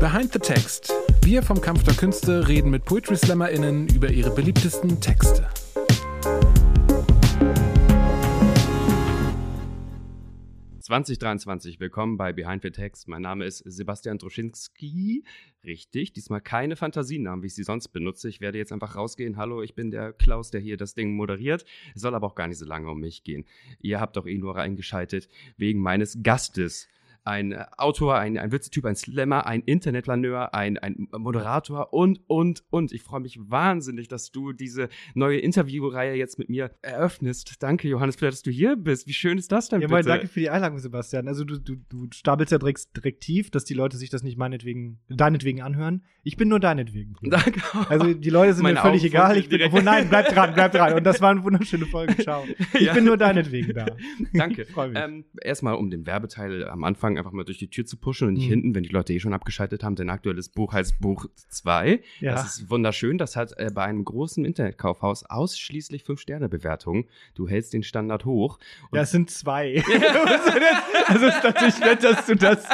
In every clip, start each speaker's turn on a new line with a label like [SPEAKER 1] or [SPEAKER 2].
[SPEAKER 1] Behind the Text. Wir vom Kampf der Künste reden mit Poetry SlammerInnen über ihre beliebtesten Texte.
[SPEAKER 2] ...2023, willkommen bei Behind the Text. Mein Name ist Sebastian Droschinski. Richtig, diesmal keine Fantasienamen, wie ich sie sonst benutze. Ich werde jetzt einfach rausgehen. Hallo, ich bin der Klaus, der hier das Ding moderiert. Es soll aber auch gar nicht so lange um mich gehen. Ihr habt doch eh nur eingeschaltet wegen meines Gastes ein äh, Autor, ein, ein Witzetyp, ein Slammer, ein Internetplaneur, ein, ein Moderator und, und, und. Ich freue mich wahnsinnig, dass du diese neue Interviewreihe jetzt mit mir eröffnest. Danke, Johannes, für dass du hier bist. Wie schön ist das denn,
[SPEAKER 3] Ja, moin, danke für die Einladung, Sebastian. Also du, du, du stapelst ja direkt, direkt tief, dass die Leute sich das nicht meinetwegen, deinetwegen anhören. Ich bin nur deinetwegen.
[SPEAKER 2] Danke.
[SPEAKER 3] Also die Leute sind
[SPEAKER 2] Meine
[SPEAKER 3] mir völlig
[SPEAKER 2] Augen
[SPEAKER 3] egal. Ich bin, obwohl, nein, bleib dran, bleib dran. Und das war eine wunderschöne Folge. Ciao. Ich
[SPEAKER 2] Ja.
[SPEAKER 3] bin nur deinetwegen da.
[SPEAKER 2] Danke.
[SPEAKER 3] Freu mich.
[SPEAKER 2] Ähm, erstmal, um den Werbeteil am Anfang einfach mal durch die Tür zu pushen und nicht
[SPEAKER 3] Mhm.
[SPEAKER 2] hinten, wenn die Leute eh schon abgeschaltet haben. Dein aktuelles Buch heißt Buch 2.
[SPEAKER 3] Ja.
[SPEAKER 2] Das ist wunderschön. Das hat äh, bei einem großen Internetkaufhaus ausschließlich 5-Sterne-Bewertungen. Du hältst den Standard hoch.
[SPEAKER 3] Ja, es sind zwei. also es ist natürlich nett, dass du das,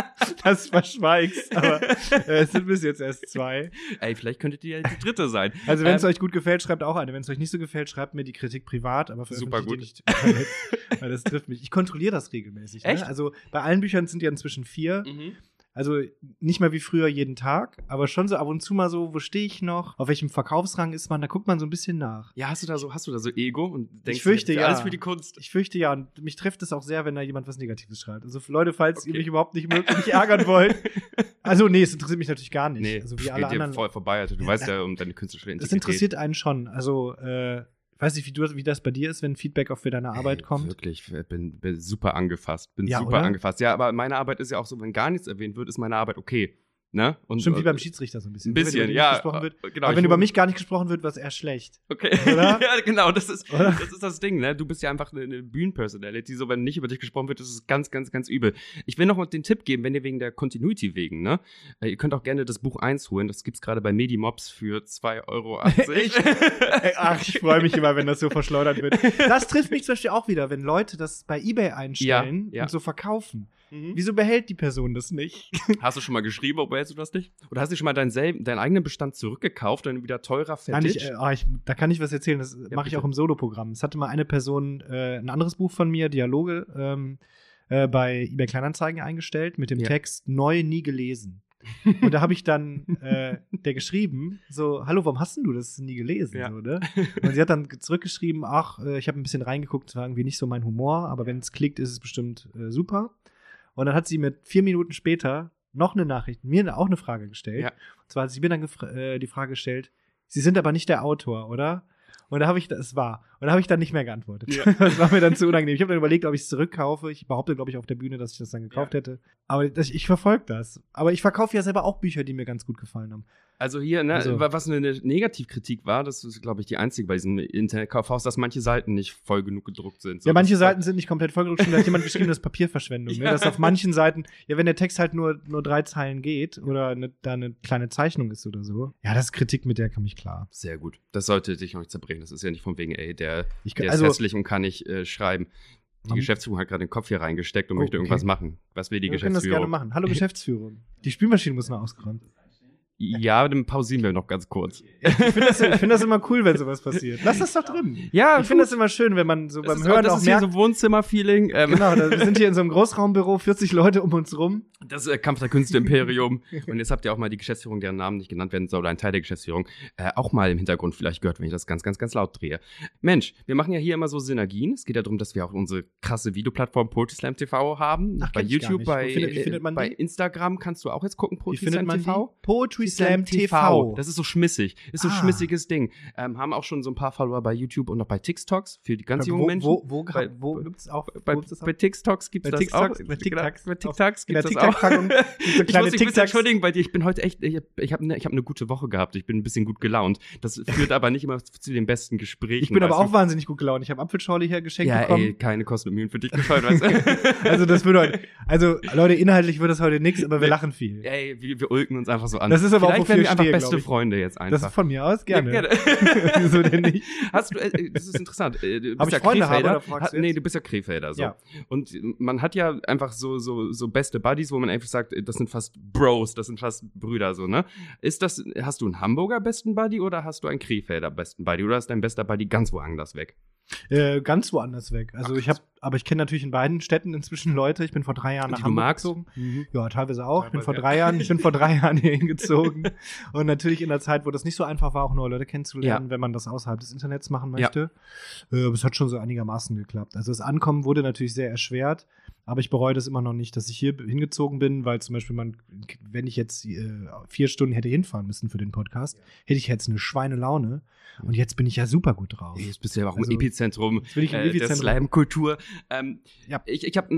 [SPEAKER 3] das verschweigst, aber äh, es sind bis jetzt erst zwei.
[SPEAKER 2] ey, vielleicht könntet ihr ja die dritte sein.
[SPEAKER 3] Also wenn es
[SPEAKER 2] Ähm,
[SPEAKER 3] euch gut gefällt, schreibt auch eine. Wenn es euch nicht so gefällt, schreibt mir die Kritik privat, aber
[SPEAKER 2] Super
[SPEAKER 3] veröffentlicht die nicht im Internet, weil das trifft mich. Ich kontrolliere das regelmäßig.
[SPEAKER 2] Echt?
[SPEAKER 3] Ne? Also bei allen Büchern sind ja inzwischen vier.
[SPEAKER 2] Mhm.
[SPEAKER 3] Also nicht mehr wie früher jeden Tag, aber schon so ab und zu mal so, wo stehe ich noch? Auf welchem Verkaufsrang ist man? Da guckt man so ein bisschen nach.
[SPEAKER 2] Ja, hast du da so, hast du da so Ego und denkst,
[SPEAKER 3] fürchte,
[SPEAKER 2] für
[SPEAKER 3] ja.
[SPEAKER 2] alles für die Kunst.
[SPEAKER 3] Ich fürchte ja, und mich trifft es auch sehr, wenn da jemand was Negatives schreibt. Also für Leute, falls ihr
[SPEAKER 2] Okay.
[SPEAKER 3] mich überhaupt nicht mögt und mich ärgern wollt. Also nee, es interessiert mich natürlich gar nicht.
[SPEAKER 2] Nee,
[SPEAKER 3] also wie
[SPEAKER 2] geht
[SPEAKER 3] alle
[SPEAKER 2] dir
[SPEAKER 3] anderen.
[SPEAKER 2] voll vorbei, Alter. Du
[SPEAKER 3] Ja,
[SPEAKER 2] weißt ja um deine künstlerische
[SPEAKER 3] Das
[SPEAKER 2] Integrität.
[SPEAKER 3] interessiert einen schon. Also, äh, ich weiß nicht, wie, du, wie das bei dir ist, wenn Feedback auch für deine Arbeit kommt.
[SPEAKER 2] Wirklich, ich bin, bin super angefasst. Bin
[SPEAKER 3] Ja,
[SPEAKER 2] super
[SPEAKER 3] oder?
[SPEAKER 2] angefasst. Ja, aber meine Arbeit ist ja auch so, wenn gar nichts erwähnt wird, ist meine Arbeit okay. Ne? Und,
[SPEAKER 3] Stimmt wie
[SPEAKER 2] äh,
[SPEAKER 3] beim Schiedsrichter so ein bisschen.
[SPEAKER 2] Ein bisschen, ja.
[SPEAKER 3] Gesprochen wird.
[SPEAKER 2] Genau,
[SPEAKER 3] Aber
[SPEAKER 2] ich
[SPEAKER 3] wenn über mich gar nicht gesprochen wird, war es eher schlecht.
[SPEAKER 2] Okay.
[SPEAKER 3] Oder?
[SPEAKER 2] ja, genau, das ist,
[SPEAKER 3] Oder?
[SPEAKER 2] das ist das Ding, ne? Du bist ja einfach eine, eine Bühnenpersonality. So, wenn nicht über dich gesprochen wird, ist es ganz, ganz, ganz übel. Ich will noch mal den Tipp geben, wenn ihr wegen der Continuity wegen, ne? Äh, Ihr könnt auch gerne das Buch 1 holen. Das gibt's gerade bei Medimobs für 2,80 Euro.
[SPEAKER 3] Ey, Ach, ich freue mich immer, wenn das so verschleudert wird. Das trifft mich zum Beispiel auch wieder, wenn Leute das bei Ebay einstellen
[SPEAKER 2] Ja, ja.
[SPEAKER 3] und so verkaufen.
[SPEAKER 2] Mhm.
[SPEAKER 3] Wieso behält die Person das nicht?
[SPEAKER 2] Hast du schon mal geschrieben, ob behältst du das nicht? Oder hast du schon mal deinen, selben, deinen eigenen Bestand zurückgekauft und wieder teurer
[SPEAKER 3] Kann ich,
[SPEAKER 2] verditcht?
[SPEAKER 3] äh, oh, ich, da kann ich was erzählen, das mache ich auch im Soloprogramm. Es hatte mal eine Person äh, ein anderes Buch von mir, Dialoge, ähm, äh, bei eBay Kleinanzeigen eingestellt mit dem
[SPEAKER 2] Ja.
[SPEAKER 3] Text Neu nie gelesen. Und da habe ich dann äh, der geschrieben, so, hallo, warum hast denn du das nie gelesen?
[SPEAKER 2] Ja.
[SPEAKER 3] So, ne? Und sie hat dann zurückgeschrieben, ach, äh, ich habe ein bisschen reingeguckt, es war irgendwie nicht so mein Humor, aber wenn es klickt, ist es bestimmt äh, super. Und dann hat sie mir vier Minuten später noch eine Nachricht, mir auch eine Frage gestellt.
[SPEAKER 2] Ja.
[SPEAKER 3] Und zwar hat sie mir dann äh, die Frage gestellt, Sie sind aber nicht der Autor, oder? Und da habe ich, es war. Und da habe ich dann nicht mehr geantwortet.
[SPEAKER 2] Ja.
[SPEAKER 3] Das war mir dann zu unangenehm. Ich habe dann überlegt, ob ich es zurückkaufe. Ich behaupte, glaube ich, auf der Bühne, dass ich das dann gekauft
[SPEAKER 2] Ja.
[SPEAKER 3] hätte. Aber das, ich verfolge das. Aber ich verkaufe ja selber auch Bücher, die mir ganz gut gefallen haben.
[SPEAKER 2] Also hier, ne,
[SPEAKER 3] Also-
[SPEAKER 2] wa- was eine Negativkritik war, das ist, glaube ich, die einzige bei diesem Internetkaufhaus, dass manche Seiten nicht voll genug gedruckt sind. So,
[SPEAKER 3] ja, manche Seiten sind nicht komplett vollgedruckt. Stimmt, Da hat jemand geschrieben, das ist Papierverschwendung. Ne?
[SPEAKER 2] Ja.
[SPEAKER 3] Dass auf manchen Seiten, ja, wenn der Text halt nur, nur drei Zeilen geht oder eine, da eine kleine Zeichnung ist oder so. Ja, das ist Kritik, mit der komme ich klar.
[SPEAKER 2] Sehr gut. Das sollte dich noch nicht zerbrechen. Das ist ja nicht von wegen, ey, der,
[SPEAKER 3] Ich,
[SPEAKER 2] der
[SPEAKER 3] also,
[SPEAKER 2] ist hässlich und kann nicht äh, schreiben. Die
[SPEAKER 3] Am-
[SPEAKER 2] Geschäftsführung hat gerade den Kopf hier reingesteckt und
[SPEAKER 3] Oh,
[SPEAKER 2] möchte
[SPEAKER 3] okay.
[SPEAKER 2] irgendwas machen. Was will die
[SPEAKER 3] wir können das
[SPEAKER 2] Geschäftsführung?
[SPEAKER 3] gerne machen. Hallo Geschäftsführung. Die Spülmaschine muss noch ausgeräumt.
[SPEAKER 2] Ja, dann pausieren wir noch ganz kurz.
[SPEAKER 3] Ich finde das, ich find das immer cool, wenn sowas passiert. Lass das doch drin.
[SPEAKER 2] Ja,
[SPEAKER 3] Ich finde das immer schön, wenn man so beim Hören
[SPEAKER 2] das
[SPEAKER 3] auch
[SPEAKER 2] ist hier
[SPEAKER 3] merkt,
[SPEAKER 2] so Wohnzimmer-Feeling. Ähm,
[SPEAKER 3] genau, da, wir sind hier in so einem Großraumbüro, 40 Leute um uns rum.
[SPEAKER 2] Das äh, Kampf der Künste Imperium. Und jetzt habt ihr auch mal die Geschäftsführung, deren Namen nicht genannt werden soll, oder ein Teil der Geschäftsführung, äh, auch mal im Hintergrund vielleicht gehört, wenn ich das ganz, ganz, ganz laut drehe. Mensch, wir machen ja hier immer so Synergien. Es geht ja darum, dass wir auch unsere krasse Videoplattform Poetry Slam TV haben.
[SPEAKER 3] Ach,
[SPEAKER 2] bei YouTube, bei,
[SPEAKER 3] findet- wie findet man
[SPEAKER 2] äh, bei? Instagram kannst du auch jetzt gucken, Poetry Slam TV.
[SPEAKER 3] die? Poetry Slam TV.
[SPEAKER 2] Das ist so schmissig. Ist so
[SPEAKER 3] Ah.
[SPEAKER 2] schmissiges Ding. Ähm, haben auch schon so ein paar Follower bei YouTube und auch bei TikToks für die ganz jungen
[SPEAKER 3] wo,
[SPEAKER 2] Menschen.
[SPEAKER 3] Wo, wo,
[SPEAKER 2] Bei-
[SPEAKER 3] wo gibt's auch?
[SPEAKER 2] bei,
[SPEAKER 3] wo gibt's das auch?
[SPEAKER 2] bei TikToks gibt es
[SPEAKER 3] Bei
[SPEAKER 2] das
[SPEAKER 3] TikToks-
[SPEAKER 2] auch.
[SPEAKER 3] bei TikToks.
[SPEAKER 2] bei TikToks gibt's das auch.
[SPEAKER 3] So
[SPEAKER 2] Ich muss mich ein bisschen
[SPEAKER 3] TikToks.
[SPEAKER 2] entschuldigen bei dir. Ich bin heute echt, ich habe ich hab eine ne gute Woche gehabt. Ich bin ein bisschen gut gelaunt. Das führt aber nicht immer zu den besten Gesprächen.
[SPEAKER 3] Ich bin aber auch wahnsinnig gut gelaunt. Ich habe Apfelschorle hier geschenkt
[SPEAKER 2] Ja,
[SPEAKER 3] bekommen.
[SPEAKER 2] ey, keine Kosten und Mühen für dich gefallen, weißt du?
[SPEAKER 3] Also das würde heute, also Leute, inhaltlich wird das heute nichts, aber wir lachen viel.
[SPEAKER 2] ey, wir, wir ulken uns einfach so an.
[SPEAKER 3] Das ist aber auch,
[SPEAKER 2] Vielleicht
[SPEAKER 3] wofür
[SPEAKER 2] werden
[SPEAKER 3] ich
[SPEAKER 2] wir einfach
[SPEAKER 3] stehe,
[SPEAKER 2] beste. Freunde jetzt
[SPEAKER 3] Das ist
[SPEAKER 2] einfach.
[SPEAKER 3] von mir aus gerne.
[SPEAKER 2] Ja, gerne.
[SPEAKER 3] Wieso denn nicht?
[SPEAKER 2] Hast du, äh, das ist interessant. Äh, Du bist ja
[SPEAKER 3] Freunde habe,
[SPEAKER 2] Krefelder.
[SPEAKER 3] oder fragst du
[SPEAKER 2] Ha- nee, du bist ja Krefelder. So.
[SPEAKER 3] Ja.
[SPEAKER 2] Und man hat ja einfach so, so, so beste Buddies, wo man einfach sagt, das sind fast Bros, das sind fast Brüder, so, ne? Ist das, hast du einen Hamburger besten Buddy oder hast du einen Krefelder besten Buddy? Oder ist dein bester Buddy ganz woanders weg?
[SPEAKER 3] Äh, ganz woanders weg. Also
[SPEAKER 2] Ach,
[SPEAKER 3] ich habe, aber ich kenne natürlich in beiden Städten inzwischen Leute. Ich bin vor drei Jahren nach
[SPEAKER 2] Die
[SPEAKER 3] Hamburg
[SPEAKER 2] magst?
[SPEAKER 3] gezogen.
[SPEAKER 2] Mhm.
[SPEAKER 3] Ja, teilweise auch. Ich bin vor
[SPEAKER 2] ja.
[SPEAKER 3] drei Jahren, ich bin vor drei Jahren hier hingezogen. Und natürlich in der Zeit, wo das nicht so einfach war, auch neue Leute kennenzulernen, wenn man das außerhalb des Internets machen
[SPEAKER 2] Ja.
[SPEAKER 3] möchte. Äh, aber es hat schon so einigermaßen geklappt. Also das Ankommen wurde natürlich sehr erschwert, aber ich bereue das immer noch nicht, dass ich hier hingezogen bin, weil zum Beispiel man, wenn ich jetzt äh, vier Stunden hätte hinfahren müssen für den Podcast, hätte ich jetzt eine Schweinelaune. Und jetzt bin ich ja super gut drauf.
[SPEAKER 2] Jetzt bist du ja auch
[SPEAKER 3] Also,
[SPEAKER 2] im Epizentrum,
[SPEAKER 3] jetzt bin ich im
[SPEAKER 2] äh, der
[SPEAKER 3] Epizentrum.
[SPEAKER 2] Slam-Kultur. Ähm,
[SPEAKER 3] Ja.
[SPEAKER 2] Ich, ich habe,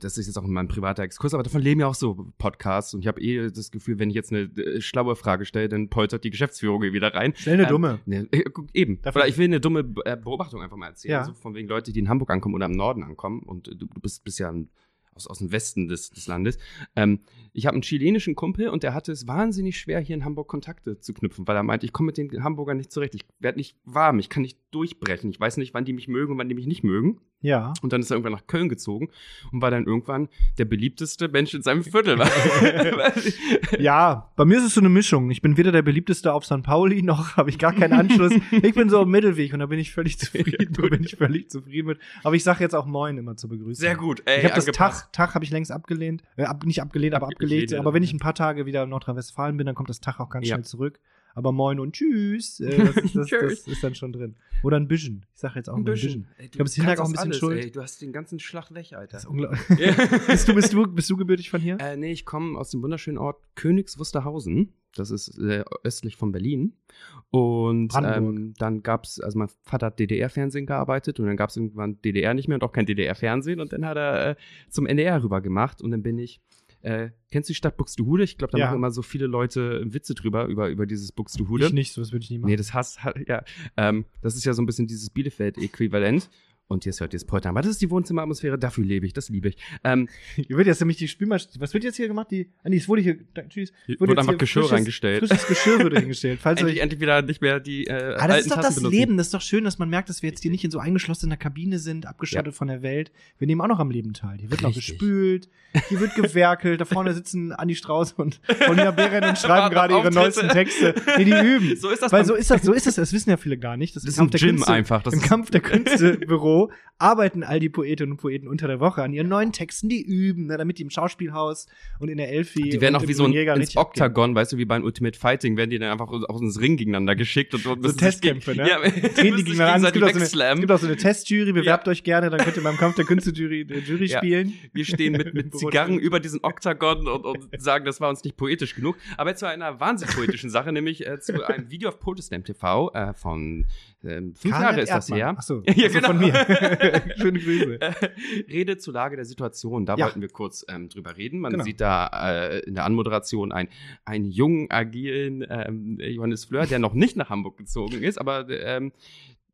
[SPEAKER 2] das ist jetzt auch mein privater Exkurs, aber davon leben ja auch so Podcasts. Und ich habe eh das Gefühl, wenn ich jetzt eine äh, schlaue Frage stelle, dann poltert die Geschäftsführung wieder rein.
[SPEAKER 3] Stell eine
[SPEAKER 2] Ähm,
[SPEAKER 3] dumme.
[SPEAKER 2] Ne, äh, eben.
[SPEAKER 3] Dafür-
[SPEAKER 2] Oder ich will eine dumme äh, Beobachtung einfach mal erzählen.
[SPEAKER 3] Ja.
[SPEAKER 2] So von wegen Leute, die in Hamburg ankommen oder im Norden ankommen. Und du, du bist, bist ja ein, aus, aus dem Westen des, des Landes. Ähm, ich habe einen chilenischen Kumpel und der hatte es wahnsinnig schwer, hier in Hamburg Kontakte zu knüpfen, weil er meinte, ich komme mit den Hamburgern nicht zurecht. Ich werde nicht warm, ich kann nicht durchbrechen. Ich weiß nicht, wann die mich mögen und wann die mich nicht mögen.
[SPEAKER 3] Ja.
[SPEAKER 2] Und dann ist er irgendwann nach Köln gezogen und war dann irgendwann der beliebteste Mensch in seinem Viertel.
[SPEAKER 3] Ja, bei mir ist es so eine Mischung. Ich bin weder der beliebteste auf St. Pauli, noch habe ich gar keinen Anschluss. Ich bin so im Mittelweg und da bin ich völlig zufrieden. da bin ich völlig zufrieden mit. Aber ich sage jetzt auch Moin immer zur Begrüßung.
[SPEAKER 2] Sehr gut, ey,
[SPEAKER 3] Ich habe das. Tag, Tag habe ich längst abgelehnt. Äh, ab, nicht abgelehnt, aber
[SPEAKER 2] Abgelehnt,
[SPEAKER 3] abgelegt.
[SPEAKER 2] ja.
[SPEAKER 3] Aber wenn ich ein paar Tage wieder in Nordrhein-Westfalen bin, dann kommt das Tag auch ganz
[SPEAKER 2] Ja.
[SPEAKER 3] schnell zurück. Aber Moin und Tschüss, äh, das, ist, das, das
[SPEAKER 2] Tschüss.
[SPEAKER 3] ist dann schon drin. Oder ein bisschen. Ich sage jetzt auch
[SPEAKER 2] Ein bisschen.
[SPEAKER 3] bisschen.
[SPEAKER 2] Ey,
[SPEAKER 3] Ich glaube, es hindert auch ein bisschen
[SPEAKER 2] das
[SPEAKER 3] schuld.
[SPEAKER 2] Alles, ey. Du hast den ganzen Schlag weg, Alter.
[SPEAKER 3] Das ist unglaublich. bist, du, bist, du, bist du gebürtig von hier?
[SPEAKER 2] Äh, nee, ich komme aus dem wunderschönen Ort Königs Wusterhausen. Das ist äh, östlich von Berlin. Und ähm, dann gab es, also mein Vater hat DDR-Fernsehen gearbeitet und dann gab es irgendwann DDR nicht mehr und auch kein DDR-Fernsehen und dann hat er äh, zum NDR rüber gemacht und dann bin ich. Äh, kennst du die Stadt Buxtehude? Ich glaube, da
[SPEAKER 3] Ja.
[SPEAKER 2] machen immer so viele Leute Witze drüber, über, über dieses Buxtehude.
[SPEAKER 3] Ich nicht, so das würde ich nie machen.
[SPEAKER 2] Nee, das hast ja. Ähm, das ist ja so ein bisschen dieses Bielefeld-Äquivalent. Und jetzt hört ihr das Poltern. Aber das ist die Wohnzimmeratmosphäre, dafür lebe ich, das liebe ich. Ähm,
[SPEAKER 3] Hier wird jetzt nämlich die Spülmaschine. Was wird jetzt hier gemacht? Die, ah, nee, es wurde hier. Da, tschüss.
[SPEAKER 2] Hier
[SPEAKER 3] Wurde
[SPEAKER 2] wurde einfach
[SPEAKER 3] hier
[SPEAKER 2] Geschirr
[SPEAKER 3] frisches-
[SPEAKER 2] reingestellt.
[SPEAKER 3] Frisches Geschirr wurde hingestellt. Falls
[SPEAKER 2] endlich, endlich wieder nicht mehr die äh,
[SPEAKER 3] ah, das
[SPEAKER 2] alten
[SPEAKER 3] ist doch
[SPEAKER 2] Tassen
[SPEAKER 3] das
[SPEAKER 2] benutzen.
[SPEAKER 3] Leben. Das ist doch schön, dass man merkt, dass wir jetzt hier nicht in so eingeschlossener Kabine sind, abgeschottet von der Welt. Wir nehmen auch noch am Leben teil. Hier wird noch
[SPEAKER 2] Richtig.
[SPEAKER 3] gespült, hier wird gewerkelt. Da vorne sitzen Andi Strauß und Paulina Behrendt und schreiben gerade ihre neuesten Texte. Nee, die üben.
[SPEAKER 2] So ist das
[SPEAKER 3] Weil so ist das, so ist das, das wissen ja viele gar nicht. Das,
[SPEAKER 2] Das ist ein Gym
[SPEAKER 3] Künste,
[SPEAKER 2] einfach, das
[SPEAKER 3] Im
[SPEAKER 2] ist-
[SPEAKER 3] Kampf der Arbeiten all die Poetinnen und Poeten unter der Woche an ihren neuen Texten, die üben, ne, damit die im Schauspielhaus und in der Elfi
[SPEAKER 2] Die werden auch wie so ein
[SPEAKER 3] Jäger
[SPEAKER 2] ins
[SPEAKER 3] abgehen.
[SPEAKER 2] Oktagon, weißt du, wie beim Ultimate Fighting, werden die dann einfach aus ins Ring gegeneinander geschickt und, und
[SPEAKER 3] So Testkämpfe, ne?
[SPEAKER 2] Ja,
[SPEAKER 3] Treten die gegeneinander an. Es gibt, auch so eine, es gibt auch so eine Testjury, bewerbt euch gerne, dann könnt ihr beim Kampf der Künste-Jury äh, Jury
[SPEAKER 2] Ja.
[SPEAKER 3] spielen.
[SPEAKER 2] Wir stehen mit, mit Zigarren über diesen Oktagon und, und sagen, das war uns nicht poetisch genug. Aber jetzt zu einer wahnsinnig poetischen Sache, nämlich äh, zu einem Video auf Protestam TV äh, von ähm, fünf
[SPEAKER 3] Karl
[SPEAKER 2] Jahre ist das her.
[SPEAKER 3] Achso,
[SPEAKER 2] Ja,
[SPEAKER 3] also
[SPEAKER 2] genau.
[SPEAKER 3] von mir. Schöne Grüße.
[SPEAKER 2] Äh, Rede zur Lage der Situation. Da
[SPEAKER 3] Ja.
[SPEAKER 2] wollten wir kurz ähm, drüber reden. Man
[SPEAKER 3] Genau.
[SPEAKER 2] sieht da äh, in der Anmoderation ein, einen jungen, agilen ähm, Johannes Fleur, der noch nicht nach Hamburg gezogen ist, aber ähm,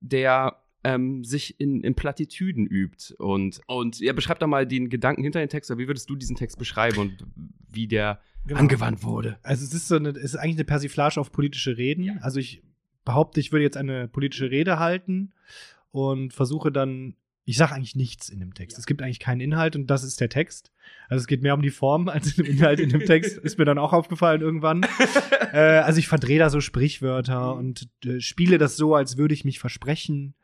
[SPEAKER 2] der ähm, sich in, in Plattitüden übt. Und, und er beschreibt da mal den Gedanken hinter den Text. Oder wie würdest du diesen Text beschreiben und wie der
[SPEAKER 3] Genau.
[SPEAKER 2] angewandt wurde?
[SPEAKER 3] Also es ist so eine, es ist eigentlich eine Persiflage auf politische Reden.
[SPEAKER 2] Ja.
[SPEAKER 3] Also ich behaupte, ich würde jetzt eine politische Rede halten und versuche dann, ich sage eigentlich nichts in dem Text. Es gibt eigentlich keinen Inhalt und das ist der Text. Also es geht mehr um die Form als um den Inhalt in dem Text. Ist mir dann auch aufgefallen irgendwann. äh, also ich verdrehe da so Sprichwörter
[SPEAKER 2] Mhm.
[SPEAKER 3] und äh, spiele das so, als würde ich mich versprechen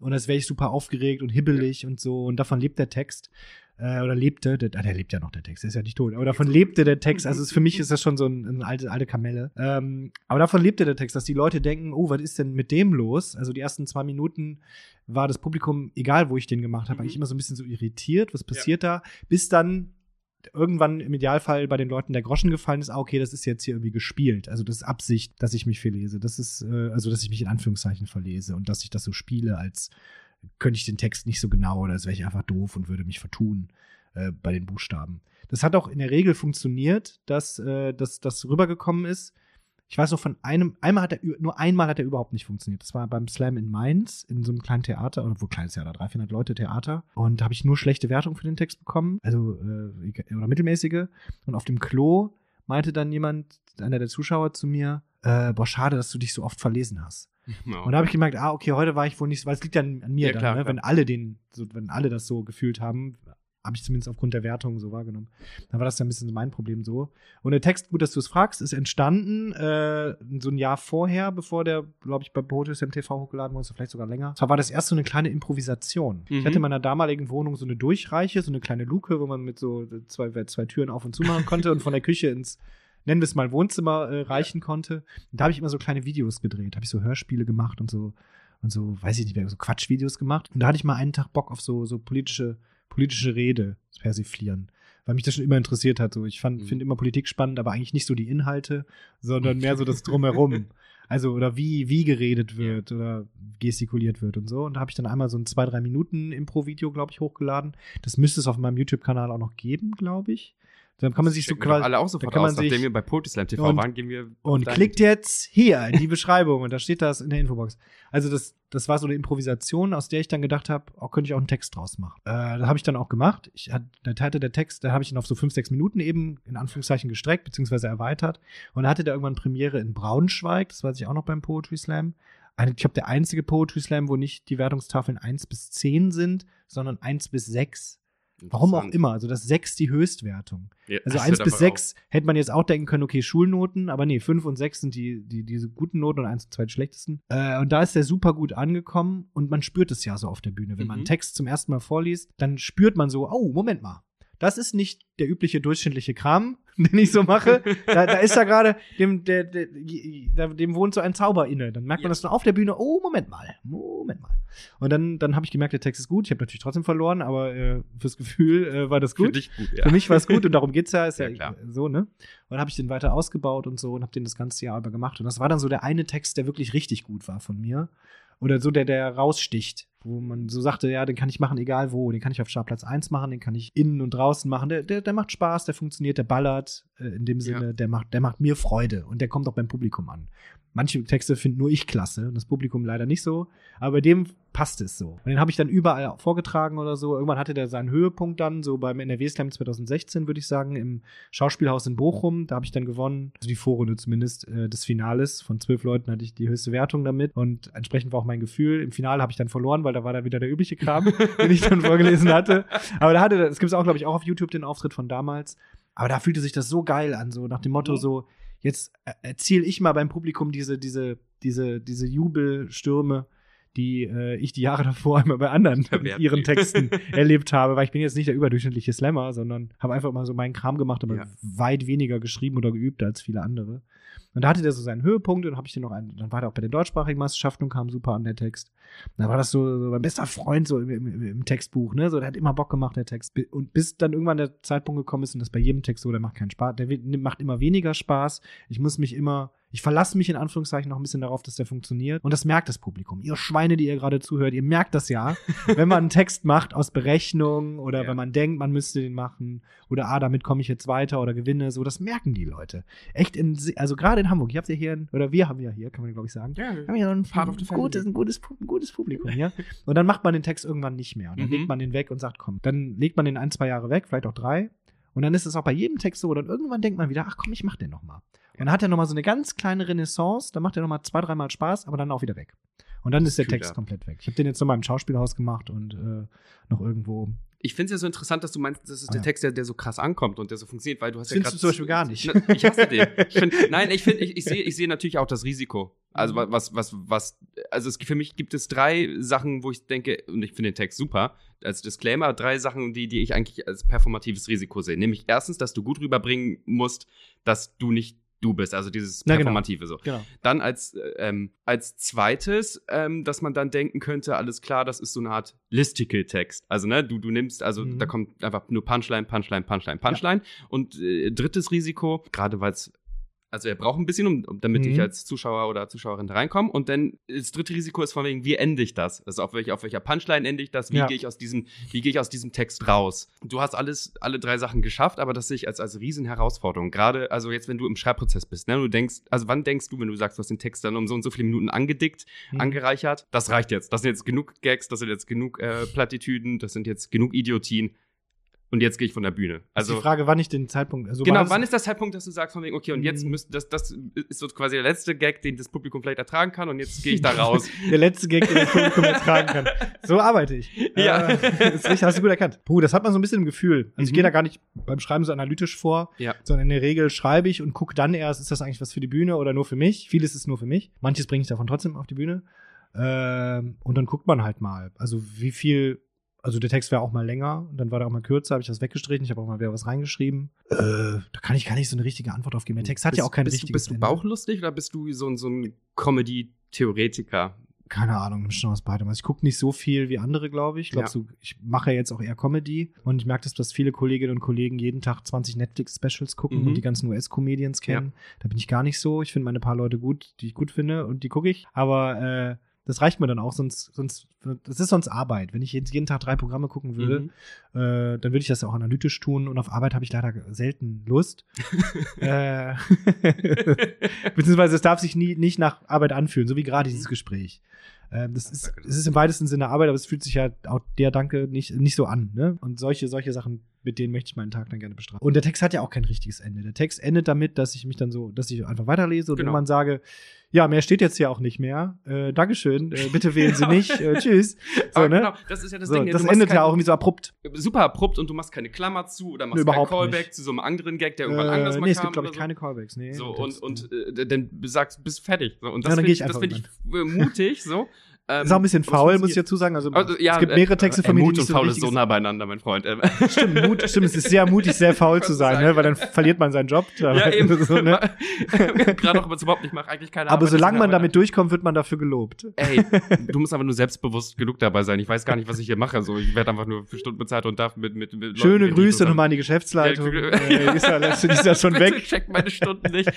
[SPEAKER 3] und als wäre ich super aufgeregt und hibbelig und so. Und davon lebt der Text. Äh, oder lebte, der, ah, der lebt ja noch, der Text, der ist ja nicht tot. Aber davon lebte der Text. Also es, für mich ist das schon so ein, eine alte, alte Kamelle. Ähm, aber davon lebte der Text, dass die Leute denken, oh, was ist denn mit dem los? Also die ersten zwei Minuten war das Publikum, egal wo ich den gemacht habe,
[SPEAKER 2] Mhm.
[SPEAKER 3] eigentlich immer so ein bisschen so irritiert, was passiert da? Bis dann irgendwann im Idealfall bei den Leuten der Groschen gefallen ist, ah, okay, das ist jetzt hier irgendwie gespielt. Also das ist Absicht, dass ich mich verlese. Das ist, äh, also dass ich mich in Anführungszeichen verlese und dass ich das so spiele, als könnte ich den Text nicht so genau oder als wäre ich einfach doof und würde mich vertun äh, bei den Buchstaben. Das hat auch in der Regel funktioniert, dass, äh, dass das rübergekommen ist. Ich weiß noch von einem, einmal hat er, nur einmal hat er überhaupt nicht funktioniert. Das war beim Slam in Mainz, in so einem kleinen Theater, oder wo kleines Theater, 300, 400 Leute Theater. Und da habe ich nur schlechte Wertung für den Text bekommen, also, äh, oder mittelmäßige. Und auf dem Klo meinte dann jemand, einer der Zuschauer zu mir, äh, boah, schade, dass du dich so oft verlesen hast.
[SPEAKER 2] Ja.
[SPEAKER 3] Und da habe ich gemerkt, ah, okay, heute war ich wohl nicht, weil es liegt ja an, an mir
[SPEAKER 2] Ja,
[SPEAKER 3] dann,
[SPEAKER 2] klar,
[SPEAKER 3] ne?
[SPEAKER 2] klar.
[SPEAKER 3] wenn alle den, so, wenn alle das so gefühlt haben, habe ich zumindest aufgrund der Wertung so wahrgenommen. Dann war das ja ein bisschen mein Problem so. Und der Text, gut, dass du es fragst, ist entstanden äh, so ein Jahr vorher, bevor der, glaube ich, bei Poetry TV hochgeladen wurde, vielleicht sogar länger. Zwar war das erst so eine kleine Improvisation.
[SPEAKER 2] Mhm.
[SPEAKER 3] Ich hatte in meiner damaligen Wohnung so eine Durchreiche, so eine kleine Luke, wo man mit so zwei, zwei Türen auf und zu machen konnte und von der Küche ins nennen wir es mal Wohnzimmer äh, reichen konnte. Und da habe ich immer so kleine Videos gedreht, habe ich so Hörspiele gemacht und so und so, weiß ich nicht mehr, so Quatschvideos gemacht. Und da hatte ich mal einen Tag Bock auf so, so politische, politische Rede persiflieren. Weil mich das schon immer interessiert hat. So, ich
[SPEAKER 2] Mhm.
[SPEAKER 3] finde immer Politik spannend, aber eigentlich nicht so die Inhalte, sondern mehr so das Drumherum. Also, oder wie, wie geredet wird oder gestikuliert wird und so. Und da habe ich dann einmal so ein zwei, drei Minuten Impro-Video, glaube ich, hochgeladen. Das müsste es auf meinem YouTube-Kanal auch noch geben, glaube ich. Dann kann man sich so quasi.
[SPEAKER 2] alle auch sofort
[SPEAKER 3] kann man
[SPEAKER 2] aus,
[SPEAKER 3] sich-
[SPEAKER 2] nachdem wir bei Poetry Slam TV
[SPEAKER 3] Und-
[SPEAKER 2] waren, gehen wir
[SPEAKER 3] und klickt jetzt hier in die Beschreibung und da steht das in der Infobox. Also das, das war so eine Improvisation, aus der ich dann gedacht habe, auch könnte ich auch einen Text draus machen. Äh, da habe ich dann auch gemacht. Ich hat, da hatte der Text, da habe ich ihn auf so fünf, sechs Minuten eben in Anführungszeichen gestreckt beziehungsweise erweitert und da hatte der irgendwann Premiere in Braunschweig. Das weiß ich auch noch beim Poetry Slam. Ich glaube, der einzige Poetry Slam, wo nicht die Wertungstafeln 1 bis 10 sind, sondern 1 bis 6. Warum auch immer. Also das 6 die Höchstwertung.
[SPEAKER 2] Ja,
[SPEAKER 3] Also
[SPEAKER 2] das
[SPEAKER 3] 1
[SPEAKER 2] wird
[SPEAKER 3] bis
[SPEAKER 2] aber
[SPEAKER 3] 6 hätte man jetzt auch denken können, okay, Schulnoten, aber nee, 5 und 6 sind die, die, diese guten Noten und 1 und 2 die schlechtesten. Äh, und da ist der super gut angekommen und man spürt es ja so auf der Bühne. Wenn man
[SPEAKER 2] Mhm.
[SPEAKER 3] einen Text zum ersten Mal vorliest, dann spürt man so, oh, Moment mal. Das ist nicht der übliche durchschnittliche Kram, den ich so mache. Da, da ist ja gerade, dem, der, der, da- dem wohnt so ein Zauber inne. Dann merkt man
[SPEAKER 2] Ja.
[SPEAKER 3] das nur auf der Bühne, oh, Moment mal, Moment mal. Und dann, dann habe ich gemerkt, der Text ist gut. Ich habe natürlich trotzdem verloren, aber äh, fürs Gefühl äh, war das
[SPEAKER 2] Für
[SPEAKER 3] gut.
[SPEAKER 2] dich gut, ja.
[SPEAKER 3] Für mich war es gut und darum geht's ja, ist ja,
[SPEAKER 2] Ja, klar.
[SPEAKER 3] so, ne? Und dann habe ich den weiter ausgebaut und so und habe den das ganze Jahr über gemacht. Und das war dann so der eine Text, der wirklich richtig gut war von mir. Oder so der, der raussticht, wo man so sagte, ja, den kann ich machen, egal wo. Den kann ich auf Startplatz 1 machen, den kann ich innen und draußen machen. Der, der, der macht Spaß, der funktioniert, der ballert äh, in dem Sinne,
[SPEAKER 2] Ja.
[SPEAKER 3] der, macht, der macht mir Freude und der kommt auch beim Publikum an. Manche Texte finden nur ich klasse und das Publikum leider nicht so. Aber bei dem passt es so. Und den habe ich dann überall vorgetragen oder so. Irgendwann hatte der seinen Höhepunkt dann, so beim NRW Slam 2016, würde ich sagen, im Schauspielhaus in Bochum. Da habe ich dann gewonnen, also die Vorrunde zumindest äh, des Finales. Von zwölf Leuten hatte ich die höchste Wertung damit. Und entsprechend war auch mein Gefühl. Im Finale habe ich dann verloren, weil da war dann wieder der übliche Kram, den ich dann vorgelesen hatte. Aber da hatte, es gibt auch, glaube ich, auch auf YouTube den Auftritt von damals. Aber da fühlte sich das so geil an, so nach dem Motto so, jetzt erziele ich mal beim Publikum diese, diese, diese, diese Jubelstürme, die äh, ich die Jahre davor immer bei anderen mit ihren Texten erlebt habe, weil ich bin jetzt nicht der überdurchschnittliche Slammer, sondern habe einfach mal so meinen Kram gemacht, aber
[SPEAKER 2] Ja.
[SPEAKER 3] weit weniger geschrieben oder geübt als viele andere. Und da hatte der so seinen Höhepunkt und habe ich den noch einen, dann war der auch bei den deutschsprachigen Meisterschaften und kam super an der Text. Und dann war das so, so mein bester Freund so im, im, im Textbuch, ne? So, der hat immer Bock gemacht, der Text. Und bis dann irgendwann der Zeitpunkt gekommen ist, und das bei jedem Text so, der macht keinen Spaß, der macht immer weniger Spaß. Ich muss mich immer, ich verlasse mich in Anführungszeichen noch ein bisschen darauf, dass der funktioniert. Und das merkt das Publikum. Ihr Schweine, die ihr gerade zuhört, ihr merkt das ja, wenn man einen Text macht aus Berechnung oder
[SPEAKER 2] Ja.
[SPEAKER 3] wenn man denkt, man müsste den machen oder ah, damit komme ich jetzt weiter oder gewinne, so, das merken die Leute. Echt in, also gerade in Hamburg, ihr habt ja hier, ein- oder wir haben ja hier, kann man glaube ich sagen,
[SPEAKER 2] Ja,
[SPEAKER 3] wir haben ja ein,
[SPEAKER 2] of the family.
[SPEAKER 3] gutes, ein, gutes, ein gutes Publikum, ja. Und dann macht man den Text irgendwann nicht mehr. Und dann
[SPEAKER 2] Mhm.
[SPEAKER 3] legt man den weg und sagt, komm, dann legt man den ein, zwei Jahre weg, vielleicht auch drei. Und dann ist es auch bei jedem Text so, dann irgendwann denkt man wieder, ach komm, ich mach den nochmal. Und dann hat er nochmal so eine ganz kleine Renaissance, dann macht er nochmal zwei, dreimal Spaß, aber dann auch wieder weg. Und dann ist der Text
[SPEAKER 2] ja.
[SPEAKER 3] komplett weg. Ich habe den jetzt nochmal im Schauspielhaus gemacht und äh, noch irgendwo.
[SPEAKER 2] Ich finde es ja so interessant, dass du meinst, das ist
[SPEAKER 3] Ah,
[SPEAKER 2] der
[SPEAKER 3] ja.
[SPEAKER 2] Text, der, der so krass ankommt und der so funktioniert, weil du hast
[SPEAKER 3] findest
[SPEAKER 2] ja
[SPEAKER 3] du zum Beispiel gar nicht.
[SPEAKER 2] Na, Ich hasse den. Ich find, nein, ich finde, ich, ich sehe ich sehe natürlich auch das Risiko. Also
[SPEAKER 3] Mhm.
[SPEAKER 2] was, was, was, also es, für mich gibt es drei Sachen, wo ich denke, und ich finde den Text super, als Disclaimer, drei Sachen, die, die ich eigentlich als performatives Risiko sehe. Nämlich erstens, dass du gut rüberbringen musst, dass du nicht du bist, also dieses
[SPEAKER 3] Na, genau.
[SPEAKER 2] Performative so.
[SPEAKER 3] Genau.
[SPEAKER 2] Dann als, äh, ähm, als zweites, ähm, dass man dann denken könnte, alles klar, das ist so eine Art Listicle-Text. Also, ne, du, du nimmst, also
[SPEAKER 3] Mhm.
[SPEAKER 2] da kommt einfach nur Punchline, Punchline, Punchline, Punchline. Und äh, drittes Risiko, gerade weil es also er braucht ein bisschen, um, damit
[SPEAKER 3] Mhm.
[SPEAKER 2] ich als Zuschauer oder Zuschauerin reinkomme. Und dann das dritte Risiko ist von wegen, wie ende ich das? Also auf, welch, auf welcher Punchline ende ich das? Wie
[SPEAKER 3] Ja.
[SPEAKER 2] gehe ich aus diesem, wie gehe ich aus diesem Text raus? Du hast alles, alle drei Sachen geschafft, aber das sehe ich als, als Riesenherausforderung. Gerade, also jetzt, wenn du im Schreibprozess bist, ne? Du denkst, also wann denkst du, wenn du sagst, du hast den Text dann um so und so viele Minuten angedickt,
[SPEAKER 3] Mhm.
[SPEAKER 2] angereichert, das reicht jetzt. Das sind jetzt genug Gags, das sind jetzt genug äh, Plattitüden, das sind jetzt genug Idiotien. Und jetzt gehe ich von der Bühne.
[SPEAKER 3] Also
[SPEAKER 2] Also
[SPEAKER 3] die Frage, wann ich den Zeitpunkt. Also
[SPEAKER 2] genau,
[SPEAKER 3] das-
[SPEAKER 2] wann ist der Zeitpunkt, dass du sagst von wegen, okay, und jetzt
[SPEAKER 3] Mhm.
[SPEAKER 2] müsst das das ist so quasi der letzte Gag, den das Publikum vielleicht ertragen kann und jetzt gehe ich da raus.
[SPEAKER 3] der letzte Gag, den das Publikum jetzt tragen kann. So arbeite ich.
[SPEAKER 2] Ja.
[SPEAKER 3] Äh, ist richtig, hast du gut erkannt. Puh, das hat man so ein bisschen im Gefühl. Also ich
[SPEAKER 2] Mhm.
[SPEAKER 3] gehe da gar nicht beim Schreiben so analytisch vor,
[SPEAKER 2] Ja.
[SPEAKER 3] sondern in der Regel schreibe ich und gucke dann erst, ist das eigentlich was für die Bühne oder nur für mich? Vieles ist nur für mich. Manches bringe ich davon trotzdem auf die Bühne. Ähm, und dann guckt man halt mal. Also wie viel, also der Text wäre auch mal länger und dann war der auch mal kürzer, habe ich das weggestrichen, ich habe auch mal wieder was reingeschrieben. Äh, da kann ich gar nicht so eine richtige Antwort aufgeben. Der Text hat ja auch kein
[SPEAKER 2] bist,
[SPEAKER 3] richtiges
[SPEAKER 2] Bist du bauchlustig oder bist du so, ein- so ein Comedy-Theoretiker?
[SPEAKER 3] keine Ahnung, Mischung aus beidem. Also ich gucke nicht so viel wie andere, glaube ich. Ich glaube,
[SPEAKER 2] Ja.
[SPEAKER 3] so, ich mache ja jetzt auch eher Comedy und ich merke, dass, dass viele Kolleginnen und Kollegen jeden Tag 20 Netflix-Specials gucken
[SPEAKER 2] Mhm.
[SPEAKER 3] und die ganzen US-Comedians kennen. Da bin ich gar nicht so. Ich finde meine paar Leute gut, die ich gut finde und die gucke ich. Aber äh, das reicht mir dann auch, sonst, sonst, das ist sonst Arbeit. Wenn ich jetzt jeden Tag drei Programme gucken würde,
[SPEAKER 2] Mhm.
[SPEAKER 3] äh, dann würde ich das auch analytisch tun und auf Arbeit habe ich leider selten Lust. äh, beziehungsweise es darf sich nie, nicht nach Arbeit anfühlen, so wie gerade dieses Gespräch. Ähm, das ist, es ist im weitesten Sinne Arbeit, aber es fühlt sich ja auch der Danke nicht, nicht so an. Ne? Und solche, solche Sachen, mit denen möchte ich meinen Tag dann gerne bestreiten. Und der Text hat ja auch kein richtiges Ende. Der Text endet damit, dass ich mich dann so, dass ich einfach weiterlese und
[SPEAKER 2] Genau.
[SPEAKER 3] irgendwann sage, ja, mehr steht jetzt hier auch nicht mehr. Äh, Dankeschön, äh, bitte wählen Sie
[SPEAKER 2] Ja.
[SPEAKER 3] nicht. Äh, tschüss. So,
[SPEAKER 2] Aber
[SPEAKER 3] ne?
[SPEAKER 2] genau, das ist ja das
[SPEAKER 3] so,
[SPEAKER 2] Ding. du
[SPEAKER 3] das endet ja auch irgendwie so abrupt.
[SPEAKER 2] super abrupt und du machst keine Klammer zu oder machst
[SPEAKER 3] Nö,
[SPEAKER 2] keinen Callback
[SPEAKER 3] nicht.
[SPEAKER 2] zu so einem anderen Gag, der irgendwann anders
[SPEAKER 3] Äh,
[SPEAKER 2] mal
[SPEAKER 3] nee, es
[SPEAKER 2] kam
[SPEAKER 3] gibt, glaube ich,
[SPEAKER 2] so.
[SPEAKER 3] keine Callbacks. Nee,
[SPEAKER 2] So, und, und äh, dann sagst, bist fertig. So, und das
[SPEAKER 3] Ja,
[SPEAKER 2] finde ich, find ich mutig, so. Ähm,
[SPEAKER 3] ist auch ein bisschen faul, muss ich dazu sagen. Also,
[SPEAKER 2] Also, ja,
[SPEAKER 3] es gibt mehrere
[SPEAKER 2] äh,
[SPEAKER 3] Texte
[SPEAKER 2] äh,
[SPEAKER 3] von mir, die
[SPEAKER 2] Mut
[SPEAKER 3] nicht
[SPEAKER 2] und
[SPEAKER 3] so
[SPEAKER 2] faul ist
[SPEAKER 3] richtiges
[SPEAKER 2] so nah beieinander, mein Freund. Ähm,
[SPEAKER 3] Stimmt, Mut, stimmt, es ist sehr mutig, sehr faul zu sein, ne? weil dann verliert man seinen Job.
[SPEAKER 2] ja, eben.
[SPEAKER 3] So, ne?
[SPEAKER 2] Gerade auch, wenn überhaupt nicht macht, eigentlich keine
[SPEAKER 3] Aber
[SPEAKER 2] Arbeit,
[SPEAKER 3] solange
[SPEAKER 2] ist
[SPEAKER 3] man damit durchkommt, wird man dafür gelobt.
[SPEAKER 2] Ey, du musst aber nur selbstbewusst genug dabei sein. Ich weiß gar nicht, was ich hier mache. So, ich werde einfach nur für Stunden bezahlt und darf mit mit, mit Leuten
[SPEAKER 3] Schöne
[SPEAKER 2] die
[SPEAKER 3] Grüße nochmal an die Geschäftsleitung.
[SPEAKER 2] Ja,
[SPEAKER 3] äh, ist, ja, die ist ja schon
[SPEAKER 2] Bitte
[SPEAKER 3] weg.
[SPEAKER 2] checkt meine Stunden nicht.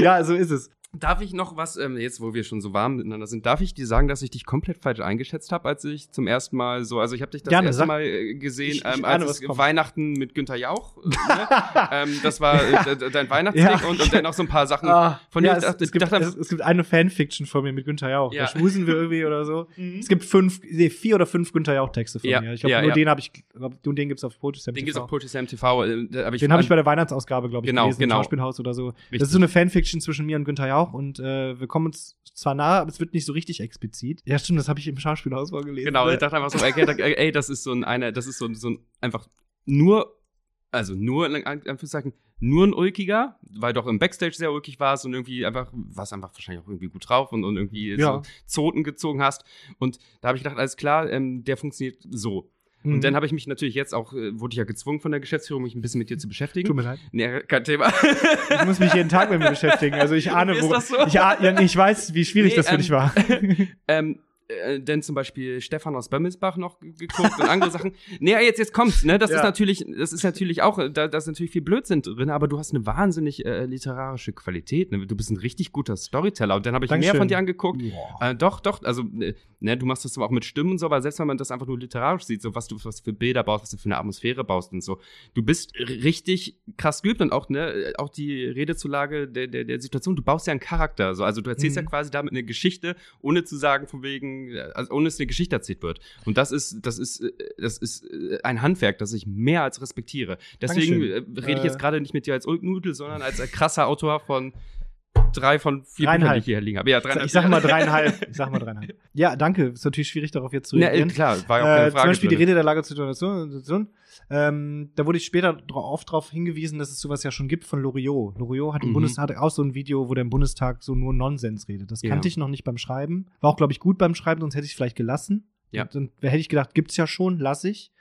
[SPEAKER 3] Ja, so ist es.
[SPEAKER 2] Darf ich noch was, ähm, jetzt wo wir schon so warm miteinander sind, darf ich dir sagen, dass ich dich komplett falsch eingeschätzt habe, als ich zum ersten Mal so, also ich habe dich das
[SPEAKER 3] Gerne,
[SPEAKER 2] erste
[SPEAKER 3] sag.
[SPEAKER 2] Mal äh, gesehen,
[SPEAKER 3] Ich- ich
[SPEAKER 2] ähm,
[SPEAKER 3] ahne,
[SPEAKER 2] als es
[SPEAKER 3] kommt.
[SPEAKER 2] Weihnachten mit Günther Jauch, äh, ne? ähm, das war äh, de- dein Weihnachtsding
[SPEAKER 3] Ja.
[SPEAKER 2] und, und dann noch so ein paar Sachen.
[SPEAKER 3] Ah,
[SPEAKER 2] von
[SPEAKER 3] ja,
[SPEAKER 2] dir
[SPEAKER 3] es,
[SPEAKER 2] dachte-
[SPEAKER 3] es, gibt, es, es gibt eine Fanfiction von mir mit Günther Jauch.
[SPEAKER 2] Ja.
[SPEAKER 3] Da schmusen wir irgendwie oder so. Es gibt fünf, nee, vier oder fünf Günther Jauch-Texte von
[SPEAKER 2] Ja,
[SPEAKER 3] mir. Ich glaube,
[SPEAKER 2] ja,
[SPEAKER 3] nur
[SPEAKER 2] ja.
[SPEAKER 3] den habe ich, glaub, nur den gibt's auf Poetry
[SPEAKER 2] Den gibt's auf Poetry TV, äh, hab
[SPEAKER 3] Den habe ich bei der Weihnachtsausgabe, glaube ich,
[SPEAKER 2] Genau,
[SPEAKER 3] gelesen,
[SPEAKER 2] genau.
[SPEAKER 3] im Schauspielhaus oder so.
[SPEAKER 2] Richtig.
[SPEAKER 3] Das ist so eine Fanfiction zwischen mir und Günther Jauch und äh, wir kommen uns zwar nahe, aber es wird nicht so richtig explizit. Ja, stimmt, das habe ich im Schauspielhaus vorgelesen.
[SPEAKER 2] Genau, ich dachte einfach so, ey, ey, ey, das ist so ein, einer, das ist so, ein- so ein einfach nur, also nur, in Anführungszeichen, nur ein Ulkiger, weil doch im Backstage sehr ulkig warst und irgendwie einfach, warst einfach wahrscheinlich auch irgendwie gut drauf und, und irgendwie
[SPEAKER 3] Ja.
[SPEAKER 2] so Zoten gezogen hast. Und da habe ich gedacht, alles klar, ähm, der funktioniert so.
[SPEAKER 3] Mhm.
[SPEAKER 2] Und dann habe ich mich natürlich jetzt auch, äh, wurde ich ja gezwungen von der Geschäftsführung, mich ein bisschen mit dir zu beschäftigen.
[SPEAKER 3] Tut mir leid.
[SPEAKER 2] Nee, kein Thema.
[SPEAKER 3] Ich muss mich jeden Tag mit mir beschäftigen. Also ich ahne,
[SPEAKER 2] Ist
[SPEAKER 3] wo.
[SPEAKER 2] das so?
[SPEAKER 3] Ich, ah, ja, nee, ich weiß, wie schwierig
[SPEAKER 2] Nee,
[SPEAKER 3] das für
[SPEAKER 2] ähm,
[SPEAKER 3] dich war.
[SPEAKER 2] ähm, äh, denn zum Beispiel Stefan aus Bömmelsbach noch ge- geguckt und andere Sachen. Nee, jetzt, jetzt kommt's, ne? Das
[SPEAKER 3] Ja.
[SPEAKER 2] ist natürlich, das ist natürlich auch, da, da ist natürlich viel Blödsinn drin, aber du hast eine wahnsinnig äh, literarische Qualität. Ne? Du bist ein richtig guter Storyteller. Und dann habe ich mehr
[SPEAKER 3] Dankeschön.
[SPEAKER 2] von dir angeguckt. Äh, doch, doch, also, äh, ne, du machst das aber auch mit Stimmen und so, aber selbst wenn man das einfach nur literarisch sieht, so was du, was du für Bilder baust, was du für eine Atmosphäre baust und so, du bist richtig krass geübt und auch, ne, äh, auch die Redezulage der, der, der Situation, du baust ja einen Charakter, so, also du erzählst
[SPEAKER 3] Mhm.
[SPEAKER 2] ja quasi damit eine Geschichte, ohne zu sagen, von wegen, äh, also ohne dass eine Geschichte erzählt wird. Und das ist, das ist, äh, das ist äh, ein Handwerk, das ich mehr als respektiere. Deswegen äh,
[SPEAKER 3] Dankeschön.
[SPEAKER 2] rede ich jetzt
[SPEAKER 3] Äh,
[SPEAKER 2] gerade nicht mit dir als Ulknudel, sondern als krasser Autor von drei von vier Büchern, die ich hier liegen habe. Ja, dreieinhalb.
[SPEAKER 3] Ich sag mal dreieinhalb. Ich sag mal dreieinhalb. Ja, danke. Ist natürlich schwierig, darauf jetzt zu
[SPEAKER 2] Ja,
[SPEAKER 3] reagieren.
[SPEAKER 2] äh, klar, war ja auch keine
[SPEAKER 3] äh,
[SPEAKER 2] Frage.
[SPEAKER 3] zum Beispiel die
[SPEAKER 2] drin.
[SPEAKER 3] Rede der Lage zur Situation. Ähm, da wurde ich später oft darauf hingewiesen, dass es sowas ja schon gibt von Loriot. Loriot hat im
[SPEAKER 2] Mhm.
[SPEAKER 3] Bundestag auch so ein Video, wo der im Bundestag so nur Nonsens redet. Das
[SPEAKER 2] Ja.
[SPEAKER 3] kannte ich noch nicht beim Schreiben. War auch, glaube ich, gut beim Schreiben, sonst hätte ich es vielleicht gelassen.
[SPEAKER 2] Ja.
[SPEAKER 3] Und dann hätte ich gedacht, gibt's ja schon, lass ich.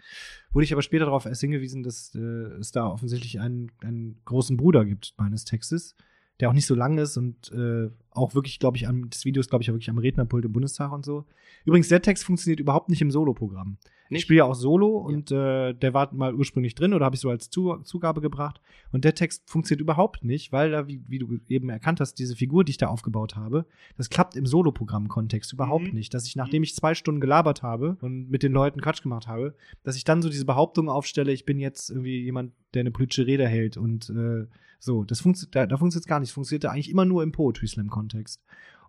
[SPEAKER 3] Wurde ich aber später darauf erst hingewiesen, dass äh, es da offensichtlich einen, einen großen Bruder gibt meines Textes, der auch nicht so lang ist und äh, auch wirklich, glaube ich, am, das Video ist, glaube ich, auch wirklich am Rednerpult im Bundestag und so. Übrigens, der Text funktioniert überhaupt nicht im Solo-Programm. Ich spiele ja auch Solo und äh, der war mal ursprünglich drin oder habe ich so als Zu Zugabe gebracht. Und der Text funktioniert überhaupt nicht, weil da, wie, wie du eben erkannt hast, diese Figur, die ich da aufgebaut habe, das klappt im Solo-Programm-Kontext überhaupt
[SPEAKER 2] Mhm.
[SPEAKER 3] nicht. Dass ich, nachdem ich zwei Stunden gelabert habe und mit den Leuten Quatsch gemacht habe, dass ich dann so diese Behauptung aufstelle, ich bin jetzt irgendwie jemand, der eine politische Rede hält und äh, so. Das funktioniert, da, da funktioniert gar nicht. Das funktioniert da eigentlich immer nur im Poetry Slam-Kontext.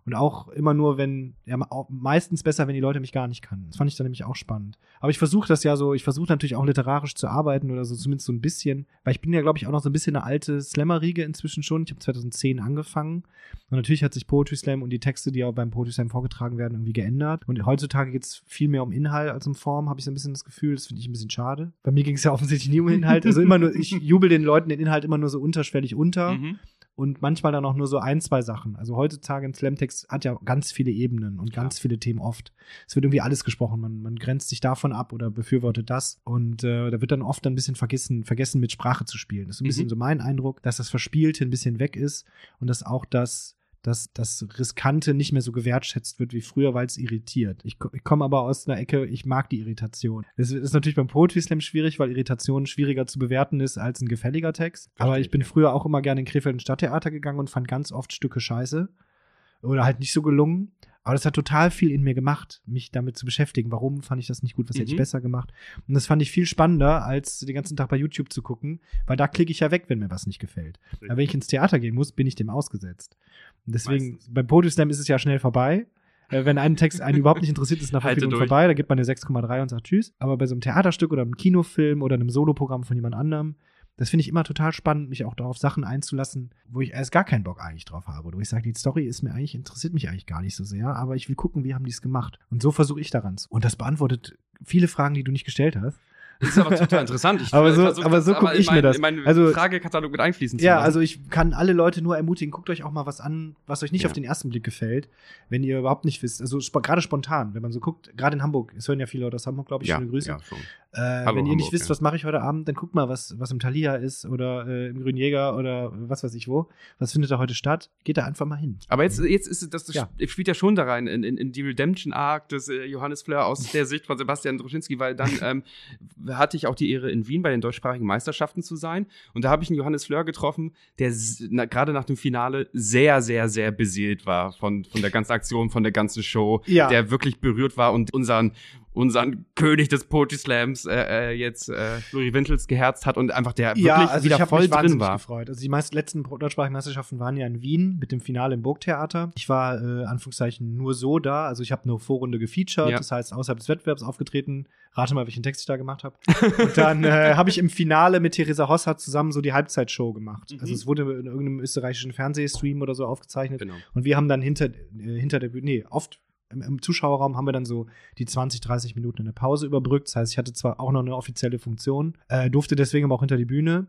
[SPEAKER 3] Und auch immer nur, wenn, ja, meistens besser, wenn die Leute mich gar nicht kannten. Das fand ich dann nämlich auch spannend. Aber ich versuche das ja so, ich versuche natürlich auch literarisch zu arbeiten oder so, zumindest so ein bisschen, weil ich bin ja, glaube ich, auch noch so ein bisschen eine alte Slammer-Riege inzwischen schon. Ich habe 2010 angefangen und natürlich hat sich Poetry Slam und die Texte, die auch beim Poetry Slam vorgetragen werden, irgendwie geändert. Und heutzutage geht es viel mehr um Inhalt als um Form, habe ich so ein bisschen das Gefühl. Das finde ich ein bisschen schade. Bei mir ging es ja offensichtlich nie um Inhalt. Also immer nur, ich jubel den Leuten den Inhalt immer nur so unterschwellig unter. Mhm und manchmal dann auch nur so ein, zwei Sachen. Also heutzutage ein Slamtext hat ja ganz viele Ebenen und ganz ja. viele Themen oft. Es wird irgendwie alles gesprochen. Man, man grenzt sich davon ab oder befürwortet das. Und äh, da wird dann oft ein bisschen vergessen, vergessen, mit Sprache zu spielen. Das ist ein bisschen mhm. so mein Eindruck, dass das Verspielte ein bisschen weg ist und dass auch das dass das Riskante nicht mehr so gewertschätzt wird wie früher, weil es irritiert. Ich, ich komme aber aus einer Ecke, ich mag die Irritation. Das ist natürlich beim Poetry Slam schwierig, weil Irritation schwieriger zu bewerten ist als ein gefälliger Text. Verstehe. Aber ich bin früher auch immer gerne in Krefeld ins Stadttheater gegangen und fand ganz oft Stücke scheiße. Oder halt nicht so gelungen. Aber das hat total viel in mir gemacht, mich damit zu beschäftigen. Warum fand ich das nicht gut? Was mhm. hätte ich mhm. besser gemacht? Und das fand ich viel spannender, als den ganzen Tag bei YouTube zu gucken, weil da klicke ich ja weg, wenn mir was nicht gefällt. Aber wenn ich ins Theater gehen muss, bin ich dem ausgesetzt. Und deswegen, Meistens. beim Poetry Slam ist es ja schnell vorbei. Äh, wenn ein Text einen überhaupt nicht interessiert, ist nach fünf Minuten vorbei, da gibt man eine 6,3 und sagt Tschüss. Aber bei so einem Theaterstück oder einem Kinofilm oder einem Soloprogramm von jemand anderem, das finde ich immer total spannend, mich auch darauf Sachen einzulassen, wo ich erst gar keinen Bock eigentlich drauf habe. Wo ich sage, die Story ist mir eigentlich, interessiert mich eigentlich gar nicht so sehr, aber ich will gucken, wie haben die es gemacht. Und so versuche ich daran zu. Und das beantwortet viele Fragen, die du nicht gestellt hast.
[SPEAKER 2] Das ist aber total interessant. Ich
[SPEAKER 3] aber so, versuch, aber so gucke ich
[SPEAKER 2] mein,
[SPEAKER 3] mir das.
[SPEAKER 2] In meinen
[SPEAKER 3] also,
[SPEAKER 2] Fragekatalog mit einfließen zu
[SPEAKER 3] Ja, also ich kann alle Leute nur ermutigen, guckt euch auch mal was an, was euch nicht ja. auf den ersten Blick gefällt, wenn ihr überhaupt nicht wisst. Also sp gerade spontan, wenn man so guckt, gerade in Hamburg, es hören ja viele Leute aus Hamburg, glaube ich,
[SPEAKER 2] ja,
[SPEAKER 3] schöne Grüße.
[SPEAKER 2] Ja, schon.
[SPEAKER 3] Äh, Hallo, wenn ihr nicht wisst, ja. was mache ich heute Abend, dann guckt mal, was, was im Thalia ist oder äh, im Grünjäger oder was weiß ich wo. Was findet da heute statt? Geht da einfach mal hin.
[SPEAKER 2] Aber jetzt, jetzt ist das, das ja. spielt ja schon da rein in, in, in die Redemption Arc des äh, Johannes Fleur aus der Sicht von Sebastian Droschinski, weil dann ähm, hatte ich auch die Ehre, in Wien bei den deutschsprachigen Meisterschaften zu sein. Und da habe ich einen Johannes Fleur getroffen, der na, gerade nach dem Finale sehr, sehr, sehr beseelt war von, von der ganzen Aktion, von der ganzen Show, ja. der wirklich berührt war und unseren, unseren König des Poetry Slams äh, äh, jetzt äh, Flori Wintels geherzt hat und einfach der
[SPEAKER 3] ja,
[SPEAKER 2] wirklich
[SPEAKER 3] also
[SPEAKER 2] wieder
[SPEAKER 3] ich
[SPEAKER 2] voll
[SPEAKER 3] mich
[SPEAKER 2] drin war.
[SPEAKER 3] Gefreut. Also die meisten letzten deutschsprachigen Meisterschaften waren ja in Wien mit dem Finale im Burgtheater. Ich war äh, Anführungszeichen nur so da, also ich habe eine Vorrunde gefeatured, ja. das heißt außerhalb des Wettbewerbs aufgetreten. Rate mal, welchen Text ich da gemacht habe. Und dann äh, habe ich im Finale mit Theresa Hossart zusammen so die Halbzeitshow gemacht. Mhm. Also es wurde in irgendeinem österreichischen Fernsehstream oder so aufgezeichnet. Genau. Und wir haben dann hinter, äh, hinter der Bühne, nee, oft im, im, Zuschauerraum haben wir dann so die 20, 30 Minuten in der Pause überbrückt. Das heißt, ich hatte zwar auch noch eine offizielle Funktion, äh, durfte deswegen aber auch hinter die Bühne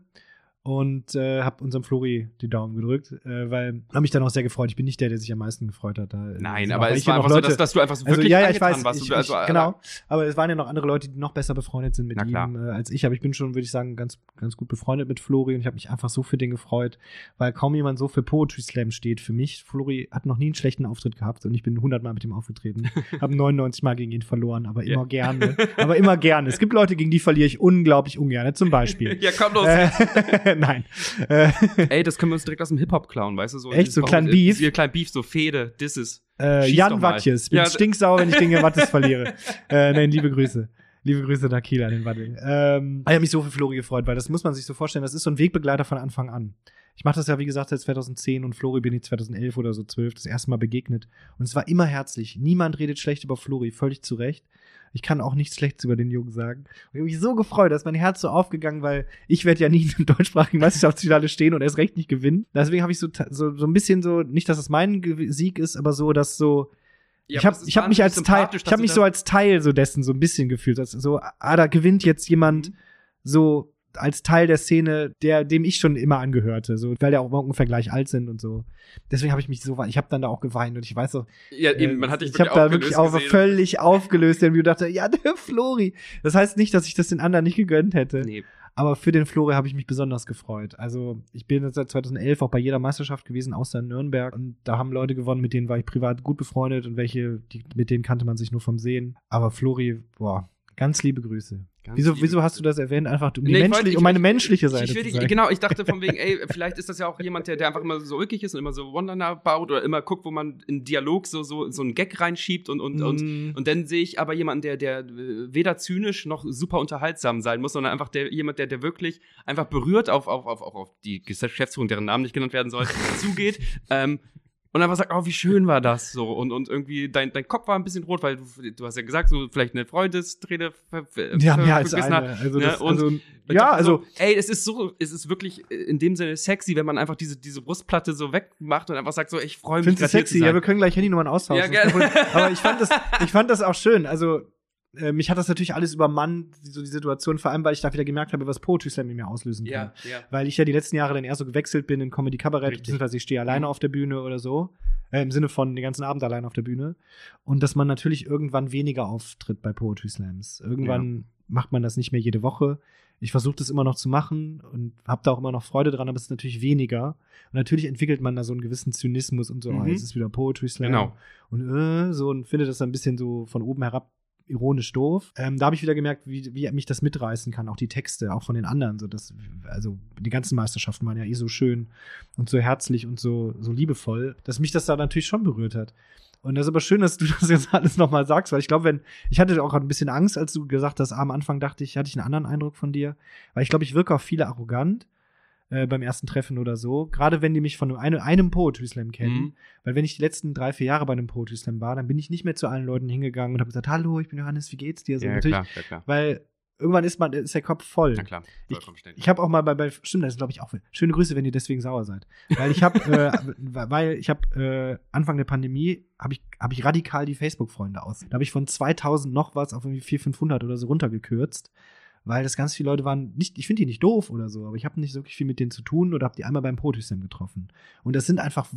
[SPEAKER 3] und äh, habe unserem Flori die Daumen gedrückt, äh, weil habe mich dann auch sehr gefreut. Ich bin nicht der, der sich am meisten gefreut hat. Da,
[SPEAKER 2] Nein, aber es war einfach Leute, so, dass, dass, du einfach so also, wirklich
[SPEAKER 3] ja, ja, ich weiß, warst. Ich, also, ich, genau. Aber es waren ja noch andere Leute, die noch besser befreundet sind mit ihm äh, als ich. Aber ich bin schon, würde ich sagen, ganz, ganz gut befreundet mit Flori und ich habe mich einfach so für den gefreut, weil kaum jemand so für Poetry Slam steht. Für mich, Flori hat noch nie einen schlechten Auftritt gehabt und ich bin 100 Mal mit ihm aufgetreten, habe 99 Mal gegen ihn verloren, aber immer yeah. gerne. aber immer gerne. Es gibt Leute, gegen die verliere ich unglaublich ungern. Zum Beispiel.
[SPEAKER 2] ja, komm los.
[SPEAKER 3] Äh, nein.
[SPEAKER 2] Ey, das können wir uns direkt aus dem Hip-Hop klauen, weißt du? So,
[SPEAKER 3] Echt, so klein Beef?
[SPEAKER 2] Hier klein Beef, so Fede, Disses.
[SPEAKER 3] Äh, Jan Wattjes. Bin ja, stinksauer, wenn ich gegen Wattes verliere. Äh, nein, liebe Grüße. Liebe Grüße nach Kiel an den Waddel. Ähm, ich habe mich so für Flori gefreut, weil das muss man sich so vorstellen, das ist so ein Wegbegleiter von Anfang an. Ich mache das ja, wie gesagt, seit 2010 und Flori bin ich 2011 oder so 12 das erste Mal begegnet. Und es war immer herzlich. Niemand redet schlecht über Flori, völlig zu Recht. Ich kann auch nichts Schlechtes über den Jungen sagen. Und ich habe mich so gefreut, dass mein Herz so aufgegangen, weil ich werde ja nie im deutschsprachigen Meisterschaftsfinale stehen und erst recht nicht gewinnen. Deswegen habe ich so, so, so ein bisschen so, nicht, dass es mein Sieg ist, aber so, dass so, ja, ich habe ich hab mich als Teil, ich habe mich so als Teil so dessen so ein bisschen gefühlt, dass so, ah, da gewinnt jetzt jemand mhm. so als Teil der Szene, der dem ich schon immer angehörte, so weil ja auch ungefähr gleich alt sind und so. Deswegen habe ich mich so, ich habe dann da auch geweint und ich weiß so,
[SPEAKER 2] ja eben, man hat dich
[SPEAKER 3] ich habe da wirklich auch gesehen. völlig aufgelöst, denn ich dachte, ja der Flori. Das heißt nicht, dass ich das den anderen nicht gegönnt hätte. Nee. Aber für den Flori habe ich mich besonders gefreut. Also ich bin seit 2011 auch bei jeder Meisterschaft gewesen, außer in Nürnberg. Und da haben Leute gewonnen, mit denen war ich privat gut befreundet und welche, die, mit denen kannte man sich nur vom Sehen. Aber Flori, boah, Ganz liebe Grüße. Ganz wieso, liebe wieso hast du das erwähnt? Einfach um, die nee, menschliche, um meine menschliche Seite.
[SPEAKER 2] Ich, ich, genau, ich dachte von wegen, ey, vielleicht ist das ja auch jemand, der, der einfach immer so ulkig ist und immer so One-Liner baut oder immer guckt, wo man in Dialog so, so, so einen Gag reinschiebt und, und, mm. und, und dann sehe ich aber jemanden, der, der weder zynisch noch super unterhaltsam sein muss, sondern einfach der, jemand, der, der wirklich einfach berührt auf, auf, auf, auf die Geschäftsführung, deren Namen nicht genannt werden soll, zugeht. Ähm, und einfach sagt, oh, wie schön war das so. Und, und irgendwie dein, dein Kopf war ein bisschen rot, weil du, du hast ja gesagt, so vielleicht eine Freundesrede.
[SPEAKER 3] Ja, mehr als eine. Also
[SPEAKER 2] ne?
[SPEAKER 3] das,
[SPEAKER 2] Und
[SPEAKER 3] also, ja, also
[SPEAKER 2] so, ey, es ist so, es ist wirklich in dem Sinne sexy, wenn man einfach diese, diese Brustplatte so wegmacht und einfach sagt so, ich freue mich
[SPEAKER 3] Findest du sexy? Ja, wir können gleich Handynummern austauschen.
[SPEAKER 2] Ja, gerne.
[SPEAKER 3] Aber ich fand das, ich fand das auch schön. Also, äh, mich hat das natürlich alles übermannt, so die Situation, vor allem, weil ich da wieder gemerkt habe, was Poetry Slam in mir auslösen kann.
[SPEAKER 2] ja, ja.
[SPEAKER 3] Weil ich ja die letzten Jahre dann eher so gewechselt bin in Comedy Kabarett, beziehungsweise ich stehe alleine
[SPEAKER 2] Mhm.
[SPEAKER 3] auf der Bühne oder so. Äh, Im Sinne von den ganzen Abend alleine auf der Bühne. Und dass man natürlich irgendwann weniger auftritt bei Poetry Slams. Irgendwann macht man das nicht mehr jede Woche. Ich versuche das immer noch zu machen und habe da auch immer noch Freude dran, aber es ist natürlich weniger. Und natürlich entwickelt man da so einen gewissen Zynismus und so,
[SPEAKER 2] Mhm.
[SPEAKER 3] oh, jetzt ist wieder Poetry Slam.
[SPEAKER 2] Genau.
[SPEAKER 3] Und äh, so und finde das dann ein bisschen so von oben herab ironisch doof. Ähm, da habe ich wieder gemerkt, wie, wie mich das mitreißen kann, auch die Texte, auch von den anderen. So dass, also die ganzen Meisterschaften waren ja eh so schön und so herzlich und so, so liebevoll, dass mich das da natürlich schon berührt hat. Und das ist aber schön, dass du das jetzt alles nochmal sagst, weil ich glaube, wenn, ich hatte auch ein bisschen Angst, als du gesagt hast, am Anfang dachte ich, hatte ich einen anderen Eindruck von dir, weil ich glaube, ich wirke auf viele arrogant äh, beim ersten Treffen oder so, gerade wenn die mich von einem, einem Poetry Slam kennen,
[SPEAKER 2] Mhm.
[SPEAKER 3] weil wenn ich die letzten drei, vier Jahre bei einem Poetry Slam war, dann bin ich nicht mehr zu allen Leuten hingegangen und habe gesagt, hallo, ich bin Johannes, wie geht's dir? So,
[SPEAKER 2] Ja,
[SPEAKER 3] natürlich,
[SPEAKER 2] klar, ja, klar.
[SPEAKER 3] weil irgendwann ist man, ist der Kopf voll.
[SPEAKER 2] Na klar, vollkommen verständlich.
[SPEAKER 3] Ich habe auch mal bei, bei stimmt, das glaube ich auch. Schöne Grüße, wenn ihr deswegen sauer seid. Weil ich habe, äh, weil ich habe äh, Anfang der Pandemie habe ich habe ich radikal die Facebook-Freunde aus. Da habe ich von 2000 noch was auf irgendwie 400, 500 oder so runtergekürzt, weil das ganz viele Leute waren. Nicht, ich finde die nicht doof oder so, aber ich habe nicht wirklich viel mit denen zu tun oder habe die einmal beim Poetry-Slam getroffen. Und das sind einfach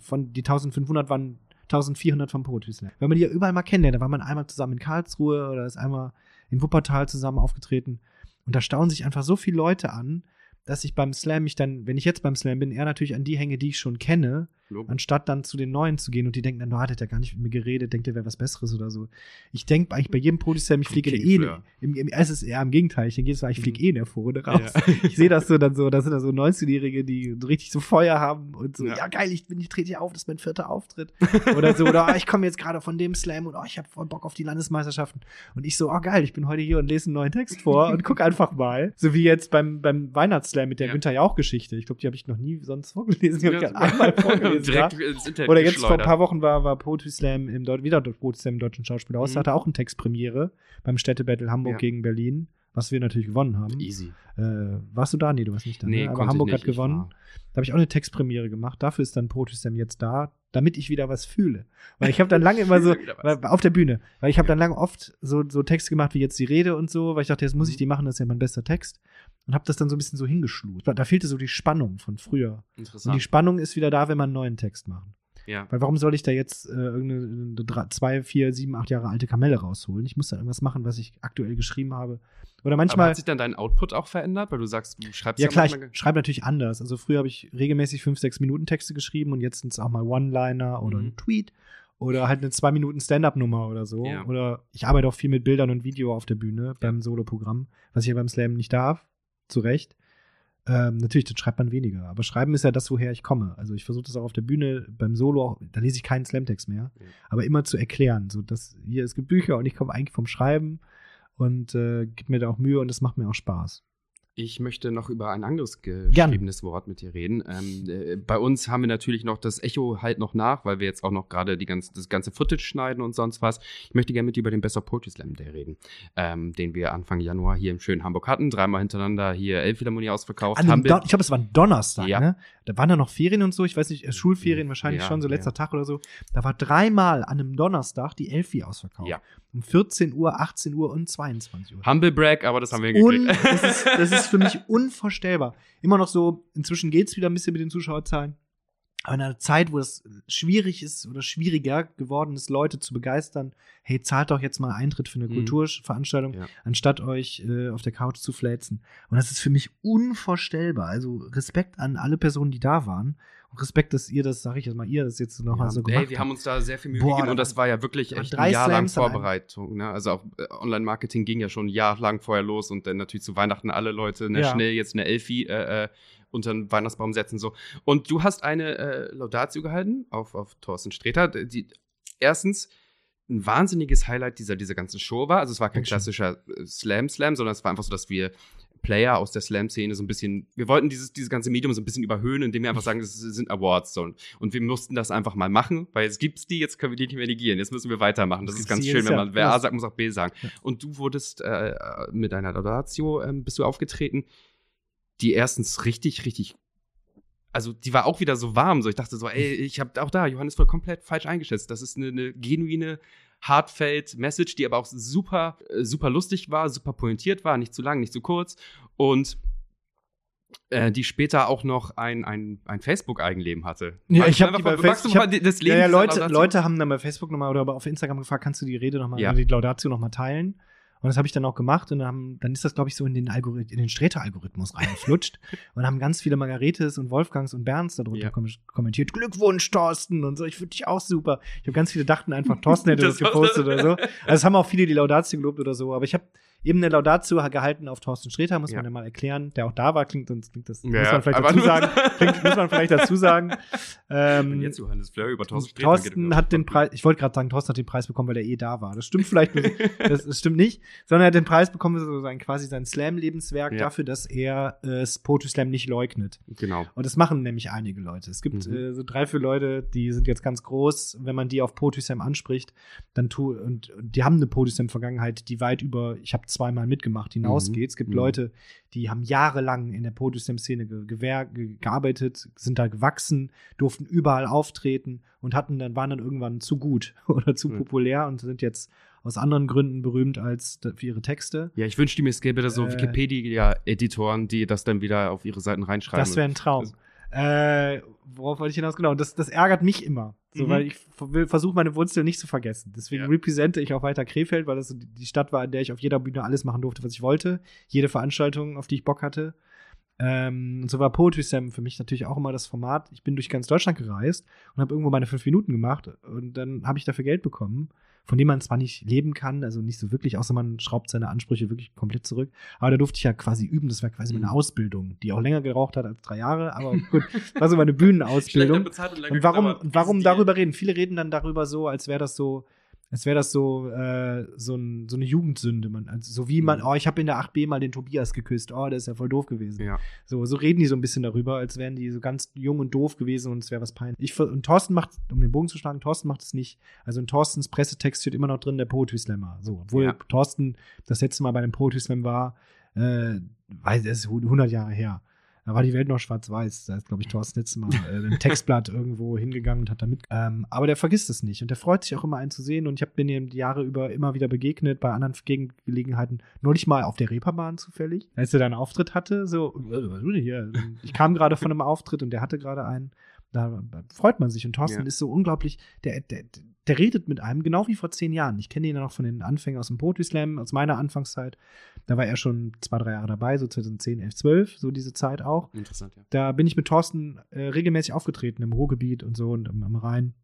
[SPEAKER 3] von die 1500 waren 1400 vom Poetry. Wenn man die ja überall mal kennenlernt, da war man einmal zusammen in Karlsruhe oder ist einmal in Wuppertal zusammen aufgetreten. Und da staunen sich einfach so viele Leute an, dass ich beim Slam mich dann, wenn ich jetzt beim Slam bin, eher natürlich an die hänge, die ich schon kenne,
[SPEAKER 2] Logo.
[SPEAKER 3] anstatt dann zu den Neuen zu gehen und die denken dann, du hat er gar nicht mit mir geredet, denkt er wäre was Besseres oder so. Ich denke eigentlich bei jedem Poetry-Slam, ich fliege eh,
[SPEAKER 2] Fleur.
[SPEAKER 3] im, im, es ist eher im Gegenteil, ich denke ich fliege eh in der Vorrunde raus.
[SPEAKER 2] Ja.
[SPEAKER 3] Ich sehe das so dann so, das sind da so 19-Jährige, die richtig so Feuer haben und so,
[SPEAKER 2] Ja.
[SPEAKER 3] ja, geil, ich bin, ich trete hier auf, das ist mein vierter Auftritt. Oder so, oder oh, ich komme jetzt gerade von dem Slam und oh, ich habe voll Bock auf die Landesmeisterschaften. Und ich so, oh geil, ich bin heute hier und lese einen neuen Text vor und guck einfach mal. So wie jetzt beim, beim Weihnachtsslam mit der
[SPEAKER 2] Ja.
[SPEAKER 3] Günther Jauch-Geschichte. Ich glaube, die habe ich noch nie sonst vorgelesen. Die habe ich
[SPEAKER 2] Ja,
[SPEAKER 3] ja einmal vorgelesen.
[SPEAKER 2] Direkt ins Internet
[SPEAKER 3] Oder jetzt vor ein paar Wochen war, war Poetry Slam im Deu- wieder Poetry Slam im Deutschen Schauspielhaus.
[SPEAKER 2] Mhm.
[SPEAKER 3] Da hatte auch eine Textpremiere beim Städtebattle Hamburg
[SPEAKER 2] Ja.
[SPEAKER 3] gegen Berlin, was wir natürlich gewonnen haben.
[SPEAKER 2] Easy.
[SPEAKER 3] Äh, warst du da? Nee, du warst nicht da.
[SPEAKER 2] Nee,
[SPEAKER 3] ne? Aber Hamburg hat gewonnen. Da habe ich auch eine Textpremiere gemacht. Dafür ist dann Poetry Slam jetzt da, damit ich wieder was fühle. Weil ich habe dann lange immer so, auf der Bühne, weil ich habe dann lange oft so, so Texte gemacht wie jetzt die Rede und so, weil ich dachte, jetzt muss ich
[SPEAKER 2] Mhm.
[SPEAKER 3] die machen, das ist ja mein bester Text. Und habe das dann so ein bisschen so hingeschlust. Da fehlte so die Spannung von früher. Und
[SPEAKER 2] Interessant.
[SPEAKER 3] die Spannung ist wieder da, wenn man einen neuen Text macht.
[SPEAKER 2] Ja.
[SPEAKER 3] Weil warum soll ich da jetzt äh, irgendeine eine drei- zwei, vier, sieben, acht Jahre alte Kamelle rausholen? Ich muss da irgendwas machen, was ich aktuell geschrieben habe. Oder
[SPEAKER 2] Aber
[SPEAKER 3] manchmal.
[SPEAKER 2] hat sich dann dein Output auch verändert, weil du sagst, du schreibst
[SPEAKER 3] Ja, klar,
[SPEAKER 2] manchmal-
[SPEAKER 3] ich schreibe natürlich anders. Also früher habe ich regelmäßig fünf, sechs Minuten Texte geschrieben und jetzt sind es auch mal One-Liner oder
[SPEAKER 2] Mhm.
[SPEAKER 3] ein Tweet oder halt eine zwei Minuten Stand-Up-Nummer oder so.
[SPEAKER 2] Ja.
[SPEAKER 3] Oder ich arbeite auch viel mit Bildern und Video auf der Bühne beim Solo-Programm, was ich ja beim Slam nicht darf. Zu Recht. Ähm, natürlich, dann schreibt man weniger. Aber Schreiben ist ja das, woher ich komme. Also ich versuche das auch auf der Bühne, beim Solo, auch, da lese ich keinen Slam-Text mehr.
[SPEAKER 2] Ja.
[SPEAKER 3] Aber immer zu erklären. So, dass hier, es gibt Bücher und ich komme eigentlich vom Schreiben und äh, gebe mir da auch Mühe und das macht mir auch Spaß.
[SPEAKER 2] Ich möchte noch über ein anderes geschriebenes Wort mit dir reden. Ähm, äh, bei uns haben wir natürlich noch das Echo halt noch nach, weil wir jetzt auch noch gerade ganze, das ganze Footage schneiden und sonst was. Ich möchte gerne mit dir über den Besser Poetry Slam Day reden, ähm, den wir Anfang Januar hier im schönen Hamburg hatten. Dreimal hintereinander hier Elbphilharmonie ausverkauft.
[SPEAKER 3] An
[SPEAKER 2] haben
[SPEAKER 3] Don ich glaube, es war ein Donnerstag,
[SPEAKER 2] Ja.
[SPEAKER 3] ne? Da waren da noch Ferien und so, ich weiß nicht, äh, Schulferien wahrscheinlich
[SPEAKER 2] Ja,
[SPEAKER 3] schon, so letzter
[SPEAKER 2] ja.
[SPEAKER 3] Tag oder so. Da war dreimal an einem Donnerstag die Elfi ausverkauft.
[SPEAKER 2] Ja.
[SPEAKER 3] Um 14 Uhr, 18 Uhr und 22 Uhr.
[SPEAKER 2] Humble Brag, aber das haben wir
[SPEAKER 3] Un
[SPEAKER 2] hingekriegt.
[SPEAKER 3] das, ist, das ist für mich unvorstellbar. Immer noch so, inzwischen geht's wieder ein bisschen mit den Zuschauerzahlen. Aber in einer Zeit, wo es schwierig ist oder schwieriger geworden ist, Leute zu begeistern, hey, zahlt doch jetzt mal Eintritt für eine
[SPEAKER 2] Mhm.
[SPEAKER 3] Kulturveranstaltung,
[SPEAKER 2] Ja.
[SPEAKER 3] anstatt euch äh, auf der Couch zu fläzen. Und das ist für mich unvorstellbar. Also Respekt an alle Personen, die da waren. Und Respekt, dass ihr das, sag ich jetzt mal, ihr das jetzt noch mal
[SPEAKER 2] Ja,
[SPEAKER 3] so gemacht
[SPEAKER 2] ey, wir haben uns da sehr viel Mühe gegeben und das war ja wirklich echt
[SPEAKER 3] drei
[SPEAKER 2] ein Jahr lang
[SPEAKER 3] Slams
[SPEAKER 2] Vorbereitung. Ne? Also auch äh, Online-Marketing ging ja schon ein Jahr lang vorher los und dann natürlich zu Weihnachten alle Leute ne,
[SPEAKER 3] Ja.
[SPEAKER 2] schnell jetzt eine Elfi äh, äh, unter den Weihnachtsbaum setzen so. Und du hast eine äh, Laudatio gehalten auf, auf Thorsten Sträter, die erstens ein wahnsinniges Highlight dieser, dieser ganzen Show war. Also es war kein klassischer äh, Slam-Slam, sondern es war einfach so, dass wir Player aus der Slam-Szene so ein bisschen, wir wollten dieses, dieses ganze Medium so ein bisschen überhöhen, indem wir einfach sagen, das sind Awards. So. Und wir mussten das einfach mal machen, weil jetzt gibt's die, jetzt können wir die nicht mehr negieren, jetzt müssen wir weitermachen. Das,
[SPEAKER 3] Das
[SPEAKER 2] ist ganz schön, wenn man, wer. A sagt, muss auch B sagen.
[SPEAKER 3] Ja.
[SPEAKER 2] Und du wurdest äh, mit einer Laudatio, ähm, bist du aufgetreten, die erstens richtig, richtig also die war auch wieder so warm, so ich dachte so, ey, ich habe auch da Johannes voll komplett falsch eingeschätzt. Das ist eine, eine genuine heartfelt Message, die aber auch super äh, super lustig war, super pointiert war, nicht zu lang, nicht zu kurz und äh, die später auch noch ein, ein, ein Facebook-Eigenleben hatte.
[SPEAKER 3] Ja, ich
[SPEAKER 2] du
[SPEAKER 3] hab
[SPEAKER 2] einfach
[SPEAKER 3] die bei
[SPEAKER 2] mal- magst du
[SPEAKER 3] Face-
[SPEAKER 2] mal das Leben
[SPEAKER 3] Ja, ja, Leute, Leute haben dann bei Facebook nochmal oder auf Instagram gefragt, kannst du die Rede nochmal,
[SPEAKER 2] Ja.
[SPEAKER 3] die Laudatio nochmal teilen? Und das habe ich dann auch gemacht und dann, haben, dann ist das, glaube ich, so in den, Algorith in den Sträter-Algorithmus reingeflutscht. und haben ganz viele Margaretes und Wolfgangs und Bernds darunter
[SPEAKER 2] Ja.
[SPEAKER 3] kom kommentiert. Glückwunsch, Thorsten und so, ich finde dich auch super. Ich habe ganz viele dachten einfach, Thorsten hätte das,
[SPEAKER 2] Das
[SPEAKER 3] gepostet oder so. Also es haben auch viele die Laudatio gelobt oder so, aber ich habe eben eine Laudatio gehalten auf Thorsten Sträter, muss man
[SPEAKER 2] Ja.
[SPEAKER 3] ja mal erklären, der auch da war, klingt, sonst klingt das,
[SPEAKER 2] Ja,
[SPEAKER 3] muss man vielleicht dazu sagen, klingt, muss man vielleicht dazu sagen. Ähm,
[SPEAKER 2] jetzt Johannes Fleur über Thorsten Sträter
[SPEAKER 3] Thorsten
[SPEAKER 2] geht,
[SPEAKER 3] hat den Preis, ich wollte gerade sagen, Thorsten hat den Preis bekommen, weil er eh da war. Das stimmt vielleicht, nur- das, das stimmt nicht, sondern er hat den Preis bekommen, so sein, quasi sein Slam-Lebenswerk
[SPEAKER 2] Ja.
[SPEAKER 3] dafür, dass er äh, das Poetry Slam nicht leugnet.
[SPEAKER 2] Genau.
[SPEAKER 3] Und das machen nämlich einige Leute. Es gibt
[SPEAKER 2] Mhm.
[SPEAKER 3] äh, so drei, vier Leute, die sind jetzt ganz groß. Wenn man die auf Poetry Slam anspricht, dann tu und, und die haben eine Poetry Slam Vergangenheit, die weit über, ich habe zweimal mitgemacht, hinausgeht. Es gibt
[SPEAKER 2] Mhm.
[SPEAKER 3] Leute, die haben jahrelang in der Poetry Slam Szene ge gearbeitet, sind da gewachsen, durften überall auftreten und hatten dann waren dann irgendwann zu gut oder zu
[SPEAKER 2] Mhm.
[SPEAKER 3] populär und sind jetzt aus anderen Gründen berühmt als für ihre Texte.
[SPEAKER 2] Ja, ich wünschte mir, es gäbe da so
[SPEAKER 3] Äh,
[SPEAKER 2] Wikipedia-Editoren, die das dann wieder auf ihre Seiten reinschreiben.
[SPEAKER 3] Das wäre ein Traum. Äh, worauf wollte ich hinaus? Genau, das, das ärgert mich immer. So,
[SPEAKER 2] Mhm.
[SPEAKER 3] weil ich versuche, meine Wurzeln nicht zu vergessen. Deswegen
[SPEAKER 2] Ja.
[SPEAKER 3] represente ich auch weiter Krefeld, weil das so die Stadt war, in der ich auf jeder Bühne alles machen durfte, was ich wollte. Jede Veranstaltung, auf die ich Bock hatte. Ähm, und so war Poetry Slam für mich natürlich auch immer das Format. Ich bin durch ganz Deutschland gereist und habe irgendwo meine fünf Minuten gemacht und dann habe ich dafür Geld bekommen, von dem man zwar nicht leben kann, also nicht so wirklich, außer man schraubt seine Ansprüche wirklich komplett zurück. Aber da durfte ich ja quasi üben. Das war quasi meine
[SPEAKER 2] Mhm.
[SPEAKER 3] Ausbildung, die auch länger geraucht hat als drei Jahre. Aber gut, war so meine Bühnenausbildung. Und warum, und warum darüber reden? Viele reden dann darüber so, als wäre das so, als wäre das so, äh, so, ein, so eine Jugendsünde. Man, also so wie man,
[SPEAKER 2] Mhm.
[SPEAKER 3] oh, ich habe in der 8b mal den Tobias geküsst, oh, der ist ja voll doof gewesen.
[SPEAKER 2] Ja.
[SPEAKER 3] So, so reden die so ein bisschen darüber, als wären die so ganz jung und doof gewesen und es wäre was peinlich. Ich, und Thorsten macht, um den Bogen zu schlagen, Thorsten macht es nicht. Also in Thorstens Pressetext steht immer noch drin, der Poetry Slammer. So, obwohl
[SPEAKER 2] Ja.
[SPEAKER 3] Thorsten das letzte Mal bei dem Poetry Slam war, äh, weil das ist 100 Jahre her. Da war die Welt noch schwarz-weiß. Da ist, glaube ich, Thorsten letztes Mal äh, ein Textblatt irgendwo hingegangen und hat damit. Ähm, aber der vergisst es nicht und der freut sich auch immer, einen zu sehen. Und ich habe mir die Jahre über immer wieder begegnet, bei anderen Gegen Gelegenheiten. Neulich mal auf der Reeperbahn zufällig, als er da einen Auftritt hatte. So? Ich kam gerade von einem Auftritt und der hatte gerade einen. Da freut man sich. Und Thorsten
[SPEAKER 2] Ja.
[SPEAKER 3] ist so unglaublich, der, der, der redet mit einem, genau wie vor zehn Jahren. Ich kenne ihn ja noch von den Anfängen aus dem Poetry Slam, aus meiner Anfangszeit. Da war er schon zwei, drei Jahre dabei, so 2010, 11, 12, so diese Zeit auch.
[SPEAKER 2] Interessant, ja.
[SPEAKER 3] Da bin ich mit Thorsten äh, regelmäßig aufgetreten im Ruhrgebiet und so und am, am Rhein.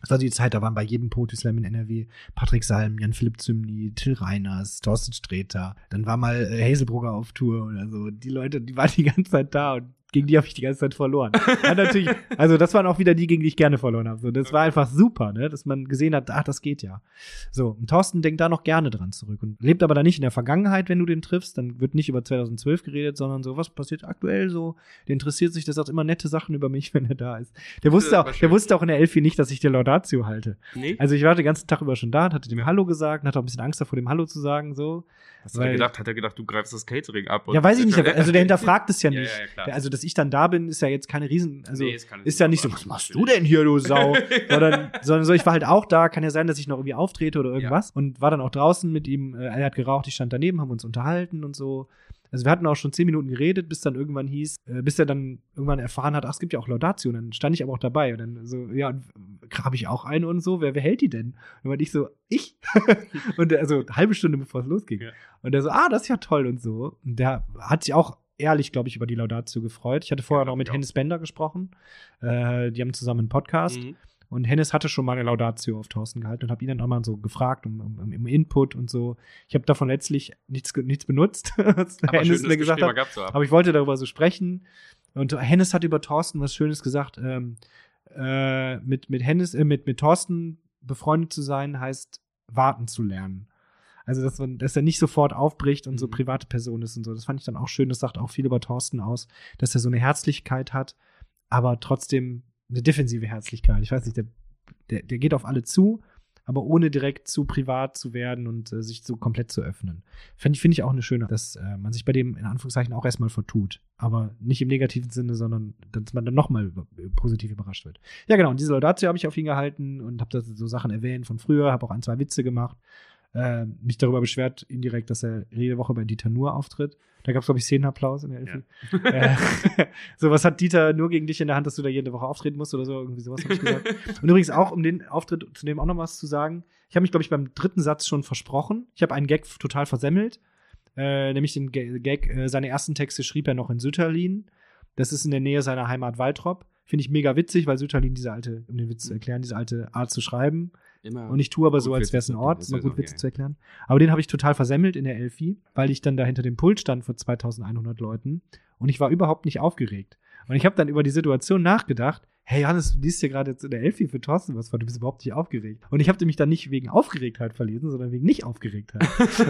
[SPEAKER 3] Das war die Zeit, da waren bei jedem Poetry Slam in NRW Patrick Salm, Jan-Philipp Zymny, Till Reiners, Thorsten Sträter. Dann war mal äh, Hazelbrugger auf Tour oder so. Die Leute, die waren die ganze Zeit da und gegen die habe ich die ganze Zeit verloren. Ja, natürlich, also das waren auch wieder die, gegen die ich gerne verloren habe. So, das war einfach super, ne? dass man gesehen hat, ach, das geht ja. So, und Thorsten denkt da noch gerne dran zurück und lebt aber da nicht in der Vergangenheit, wenn du den triffst. Dann wird nicht über 2012 geredet, sondern so, was passiert aktuell so. Der interessiert sich, der sagt immer nette Sachen über mich, wenn er da ist. Der wusste
[SPEAKER 2] Das
[SPEAKER 3] auch, der wusste auch in der Elfi nicht, dass ich der Laudatio halte.
[SPEAKER 2] Nee?
[SPEAKER 3] Also ich war den ganzen Tag über schon da und hatte dem Hallo gesagt und hatte auch ein bisschen Angst davor, dem Hallo zu sagen, so.
[SPEAKER 2] Hast
[SPEAKER 3] weil-
[SPEAKER 2] gedacht, hat er gedacht, du greifst das Catering ab? und-
[SPEAKER 3] Ja, weiß ich nicht, also der hinterfragt es ja nicht.
[SPEAKER 2] ja, ja.
[SPEAKER 3] Also, dass ich dann da bin, ist ja jetzt keine Riesen, also
[SPEAKER 2] Nee, ist keine
[SPEAKER 3] ist ja nicht so, was machst du denn hier, du Sau? sondern, sondern so, ich war halt auch da, kann ja sein, dass ich noch irgendwie auftrete oder irgendwas und war dann auch draußen mit ihm, äh, er hat geraucht, ich stand daneben, haben uns unterhalten und so. Also wir hatten auch schon zehn Minuten geredet, bis dann irgendwann hieß, äh, bis er dann irgendwann erfahren hat, ach, es gibt ja auch Laudatio. Und dann stand ich aber auch dabei und dann so, ja, und habe ich auch eine und so, wer, wer hält die denn? Und dann ich so, ich? und der, also eine halbe Stunde bevor es losging.
[SPEAKER 2] Ja.
[SPEAKER 3] Und der so, ah, das ist ja toll und so. Und der hat sich auch ehrlich, glaube ich, über die Laudatio gefreut. Ich hatte vorher
[SPEAKER 2] Ja,
[SPEAKER 3] noch mit. Hennes Bender gesprochen. Äh, die haben zusammen einen Podcast.
[SPEAKER 2] Mhm.
[SPEAKER 3] Und Hennes hatte schon mal eine Laudatio auf Thorsten gehalten und habe ihn dann auch mal so gefragt um, um, um Input und so. Ich habe davon letztlich nichts, nichts benutzt, was
[SPEAKER 2] Aber
[SPEAKER 3] Hennes mir gesagt hat. Aber ich wollte darüber so sprechen. Und Hennes hat über Thorsten was Schönes gesagt. Ähm, äh, mit, mit Hennes, äh, mit, mit Thorsten befreundet zu sein, heißt warten zu lernen. Also, dass, man, dass er nicht sofort aufbricht und so
[SPEAKER 2] Mhm.
[SPEAKER 3] private Person ist und so. Das fand ich dann auch schön. Das sagt auch viel über Thorsten aus, dass er so eine Herzlichkeit hat, aber trotzdem eine defensive Herzlichkeit. Ich weiß nicht, der, der, der geht auf alle zu, aber ohne direkt zu privat zu werden und äh, sich so komplett zu öffnen. Finde ich, finde ich auch eine schöne, dass äh, man sich bei dem in Anführungszeichen auch erstmal vertut. Aber nicht im negativen Sinne, sondern dass man dann nochmal positiv überrascht wird. Ja, genau. Und diese Laudatio habe ich auf ihn gehalten und habe da so Sachen erwähnt von früher, habe auch ein, zwei Witze gemacht. Äh, mich darüber beschwert indirekt, dass er jede Woche bei Dieter Nur auftritt. Da gab es, glaube ich, Szenenapplaus in der Elfi. Äh, so, was hat Dieter nur gegen dich in der Hand, dass du da jede Woche auftreten musst oder so? Irgendwie sowas habe ich gesagt. Und übrigens auch, um den Auftritt zu dem auch noch was zu sagen. Ich habe mich, glaube ich, beim dritten Satz schon versprochen. Ich habe einen Gag total versemmelt. Äh, nämlich den Ga- Gag, äh, seine ersten Texte schrieb er noch in Sütterlin. Das ist in der Nähe seiner Heimat Waltrop. Finde ich mega witzig, weil Sütterlin diese alte, um den Witz zu erklären, diese alte Art zu schreiben.
[SPEAKER 2] Immer.
[SPEAKER 3] Und ich tue aber so, als wäre es ein Ort,
[SPEAKER 2] ja
[SPEAKER 3] gut
[SPEAKER 2] okay.
[SPEAKER 3] Witze zu erklären. Aber den habe ich total versemmelt in der Elfi, weil ich dann da hinter dem Pult stand vor 2100 Leuten und ich war überhaupt nicht aufgeregt. Und ich habe dann über die Situation nachgedacht. Hey Johannes, du liest hier gerade jetzt in der Elfi für Thorsten was vor, du bist überhaupt nicht aufgeregt. Und ich habe mich dann nicht wegen Aufgeregtheit verlesen, sondern wegen Nicht-Aufgeregtheit.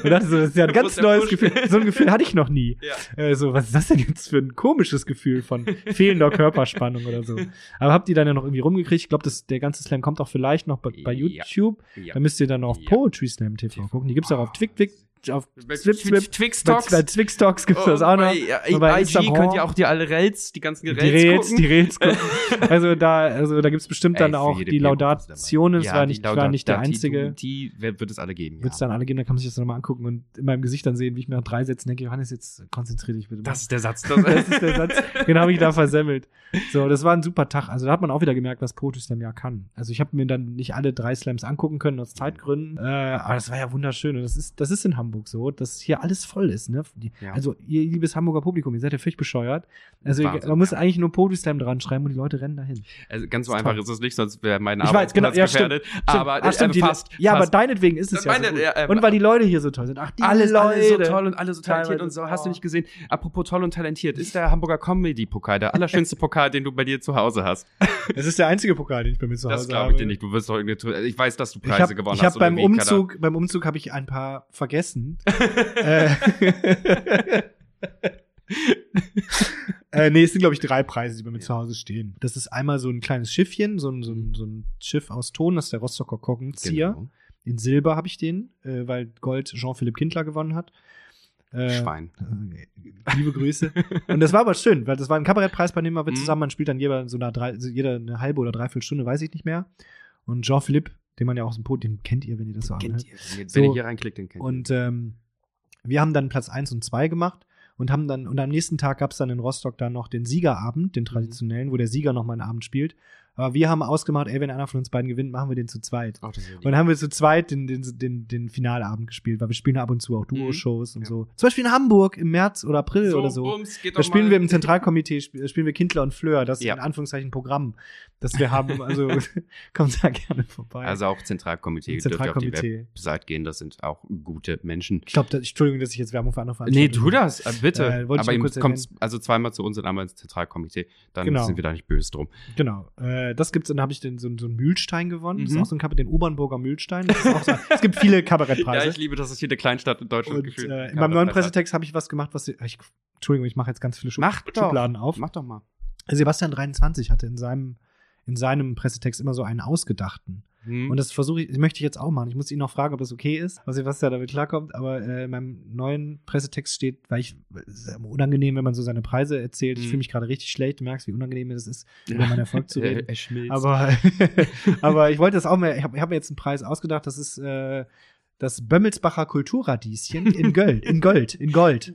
[SPEAKER 3] und dachte so, das ist ja ein ganz neues. Gefühl. So ein Gefühl hatte ich noch nie.
[SPEAKER 2] Ja.
[SPEAKER 3] Äh, so, was ist das denn jetzt für ein komisches Gefühl von fehlender Körperspannung oder so? Aber habt ihr dann ja noch irgendwie rumgekriegt? Ich glaube, der ganze Slam kommt auch vielleicht noch bei, bei. YouTube.
[SPEAKER 2] Ja.
[SPEAKER 3] Da müsst ihr dann auf
[SPEAKER 2] Ja.
[SPEAKER 3] Poetry Slam TV gucken. Die gibt's auch auf Twig, Twig, auf
[SPEAKER 2] Bei. Twix
[SPEAKER 3] Bei,
[SPEAKER 2] Talks.
[SPEAKER 3] bei Twix Talks gibt's das auch noch.
[SPEAKER 2] Bei,
[SPEAKER 3] bei
[SPEAKER 2] IG könnt ihr auch die alle Rails, die ganzen
[SPEAKER 3] Die
[SPEAKER 2] Rails,
[SPEAKER 3] Räts,
[SPEAKER 2] gucken.
[SPEAKER 3] die Räts gucken. Also da, also da gibt's bestimmt dann
[SPEAKER 2] Ey,
[SPEAKER 3] auch die
[SPEAKER 2] Biergruppe ist dabei.
[SPEAKER 3] Laudation. Es
[SPEAKER 2] Ja,
[SPEAKER 3] war
[SPEAKER 2] die
[SPEAKER 3] nicht, war nicht der einzige.
[SPEAKER 2] Die wer- wird es alle geben.
[SPEAKER 3] Wird's
[SPEAKER 2] Ja.
[SPEAKER 3] dann alle geben, dann kann man sich das nochmal angucken und in meinem Gesicht dann sehen, wie ich mir nach drei Sätzen denke, Johannes, jetzt konzentrier dich bitte mal.
[SPEAKER 2] Das ist der Satz.
[SPEAKER 3] Das ist der Satz. Den habe ich da versemmelt. So, das war ein super Tag. Also da hat man auch wieder gemerkt, was Poetry Slam ja kann. Also ich habe mir dann nicht alle drei Slams angucken können aus Zeitgründen. Äh, aber das war ja wunderschön. Und das ist, das ist in Hamburg so, dass hier alles voll ist. Ne? Die,
[SPEAKER 2] Ja.
[SPEAKER 3] Also ihr liebes Hamburger Publikum, ihr seid ja völlig bescheuert. Also
[SPEAKER 2] Wahnsinn,
[SPEAKER 3] man muss
[SPEAKER 2] ja.
[SPEAKER 3] eigentlich nur Poetry Slam dran schreiben und die Leute rennen dahin.
[SPEAKER 2] Also ganz so einfach
[SPEAKER 3] toll.
[SPEAKER 2] ist es nicht, sonst wäre mein
[SPEAKER 3] weiß, genau, ja,
[SPEAKER 2] gefährdet.
[SPEAKER 3] Stimmt.
[SPEAKER 2] Aber
[SPEAKER 3] Ach, stimmt,
[SPEAKER 2] äh,
[SPEAKER 3] die-
[SPEAKER 2] fast.
[SPEAKER 3] Ja, aber deinetwegen ist es ja
[SPEAKER 2] Meine-
[SPEAKER 3] so gut.
[SPEAKER 2] ja, äh,
[SPEAKER 3] Und weil die Leute hier so toll sind. Ach, die
[SPEAKER 2] alles,
[SPEAKER 3] Leute.
[SPEAKER 2] alles so toll und alle so talentiert und so. Hast du
[SPEAKER 3] oh.
[SPEAKER 2] nicht gesehen? Apropos toll und talentiert, ist der Hamburger Comedy-Pokal der allerschönste Pokal, den du bei dir zu Hause hast.
[SPEAKER 3] Das ist der einzige Pokal, den ich bei mir zu Hause
[SPEAKER 2] Das glaube
[SPEAKER 3] habe.
[SPEAKER 2] ich dir nicht. Du wirst doch irgendwie. Ich weiß, dass du Preise
[SPEAKER 3] habe
[SPEAKER 2] gewonnen
[SPEAKER 3] ich
[SPEAKER 2] hast.
[SPEAKER 3] hab beim
[SPEAKER 2] wie, keine
[SPEAKER 3] Umzug, beim Umzug habe ich ein paar vergessen. äh, äh, nee, es sind, glaube ich, drei Preise, die bei mir zu Hause stehen. Das ist einmal so ein kleines Schiffchen, so ein, so ein, so ein Schiff aus Ton, das ist der Rostocker Korkenzieher.
[SPEAKER 2] Genau.
[SPEAKER 3] In Silber habe ich den, äh, weil Gold Jean-Philipp Kindler gewonnen hat. Äh,
[SPEAKER 2] Schwein.
[SPEAKER 3] äh, Liebe Grüße. Und das war aber schön, weil das war ein Kabarettpreis, bei dem wir
[SPEAKER 2] Mhm.
[SPEAKER 3] zusammen, man spielt dann jeder so eine, drei, jeder eine halbe oder dreiviertel Stunde, weiß ich nicht mehr. Und Jean-Philipp, den man ja auch aus dem Pod, den kennt ihr, wenn ihr das so
[SPEAKER 2] Kennt
[SPEAKER 3] anhört.
[SPEAKER 2] ihr. Wenn, ihr-
[SPEAKER 3] So.
[SPEAKER 2] ihr hier reinklickt, den kennt
[SPEAKER 3] Und ähm, wir haben dann Platz 1 und 2 gemacht und haben dann, und am nächsten Tag gab es dann in Rostock dann noch den Siegerabend,
[SPEAKER 2] Mhm.
[SPEAKER 3] den traditionellen, wo der Sieger nochmal einen Abend spielt. Aber wir haben ausgemacht, ey, wenn einer von uns beiden gewinnt, machen wir den zu zweit.
[SPEAKER 2] Auch das ist ja
[SPEAKER 3] Und dann haben wir zu zweit den, den, den, den Finalabend gespielt, weil wir spielen ab und zu auch Duo-Shows und
[SPEAKER 2] Ja.
[SPEAKER 3] so. Zum Beispiel in Hamburg im März oder April oder so.
[SPEAKER 2] Bums,
[SPEAKER 3] Da spielen wir im Zentralkomitee, sp spielen wir Kindler und Fleur, das
[SPEAKER 2] Ja.
[SPEAKER 3] in Anführungszeichen Programm, das wir haben. Also kommt da gerne vorbei.
[SPEAKER 2] Also auch Zentralkomitee.
[SPEAKER 3] Im
[SPEAKER 2] Dürft ihr auf die
[SPEAKER 3] Zentralkomitee.
[SPEAKER 2] Website gehen, das sind auch gute Menschen.
[SPEAKER 3] ich glaube, Entschuldigung, dass ich jetzt Werbung für andere
[SPEAKER 2] Nee,
[SPEAKER 3] Veranstaltungen
[SPEAKER 2] tu das, äh, bitte.
[SPEAKER 3] Äh,
[SPEAKER 2] Aber kommt also zweimal zu uns und einmal ins Zentralkomitee. Dann
[SPEAKER 3] Genau.
[SPEAKER 2] sind wir da nicht böse drum.
[SPEAKER 3] Genau. Äh, das gibt's, dann habe ich den, so, so einen Mühlstein gewonnen. Das ist
[SPEAKER 2] Mhm.
[SPEAKER 3] auch so ein Kabarett, den Obernburger Mühlstein. So, es gibt viele Kabarettpreise.
[SPEAKER 2] Ja, ich liebe, dass es jede Kleinstadt in Deutschland
[SPEAKER 3] und
[SPEAKER 2] gefühlt
[SPEAKER 3] äh, in meinem neuen. Pressetext habe ich was gemacht, was ich, Entschuldigung, ich mache jetzt ganz viele Schub
[SPEAKER 2] Mach doch.
[SPEAKER 3] Schubladen auf.
[SPEAKER 2] Mach doch mal.
[SPEAKER 3] Sebastian 23 hatte in seinem in seinem Pressetext immer so einen ausgedachten.
[SPEAKER 2] Hm.
[SPEAKER 3] Und das versuche ich, möchte ich jetzt auch machen. Ich muss ihn noch fragen, ob das okay ist, was Sebastian damit klarkommt. Aber äh, in meinem neuen Pressetext steht, weil ich es ist unangenehm, wenn man so seine Preise erzählt. Ich
[SPEAKER 2] Mhm.
[SPEAKER 3] fühle mich gerade richtig schlecht. Du merkst, wie unangenehm es ist, über meinen Erfolg zu reden.
[SPEAKER 2] Er, er.
[SPEAKER 3] Aber, aber ich wollte das auch mal, ich habe hab mir jetzt einen Preis ausgedacht, das ist äh, das Bömmelsbacher Kulturradieschen in Gold. In Gold. In Gold.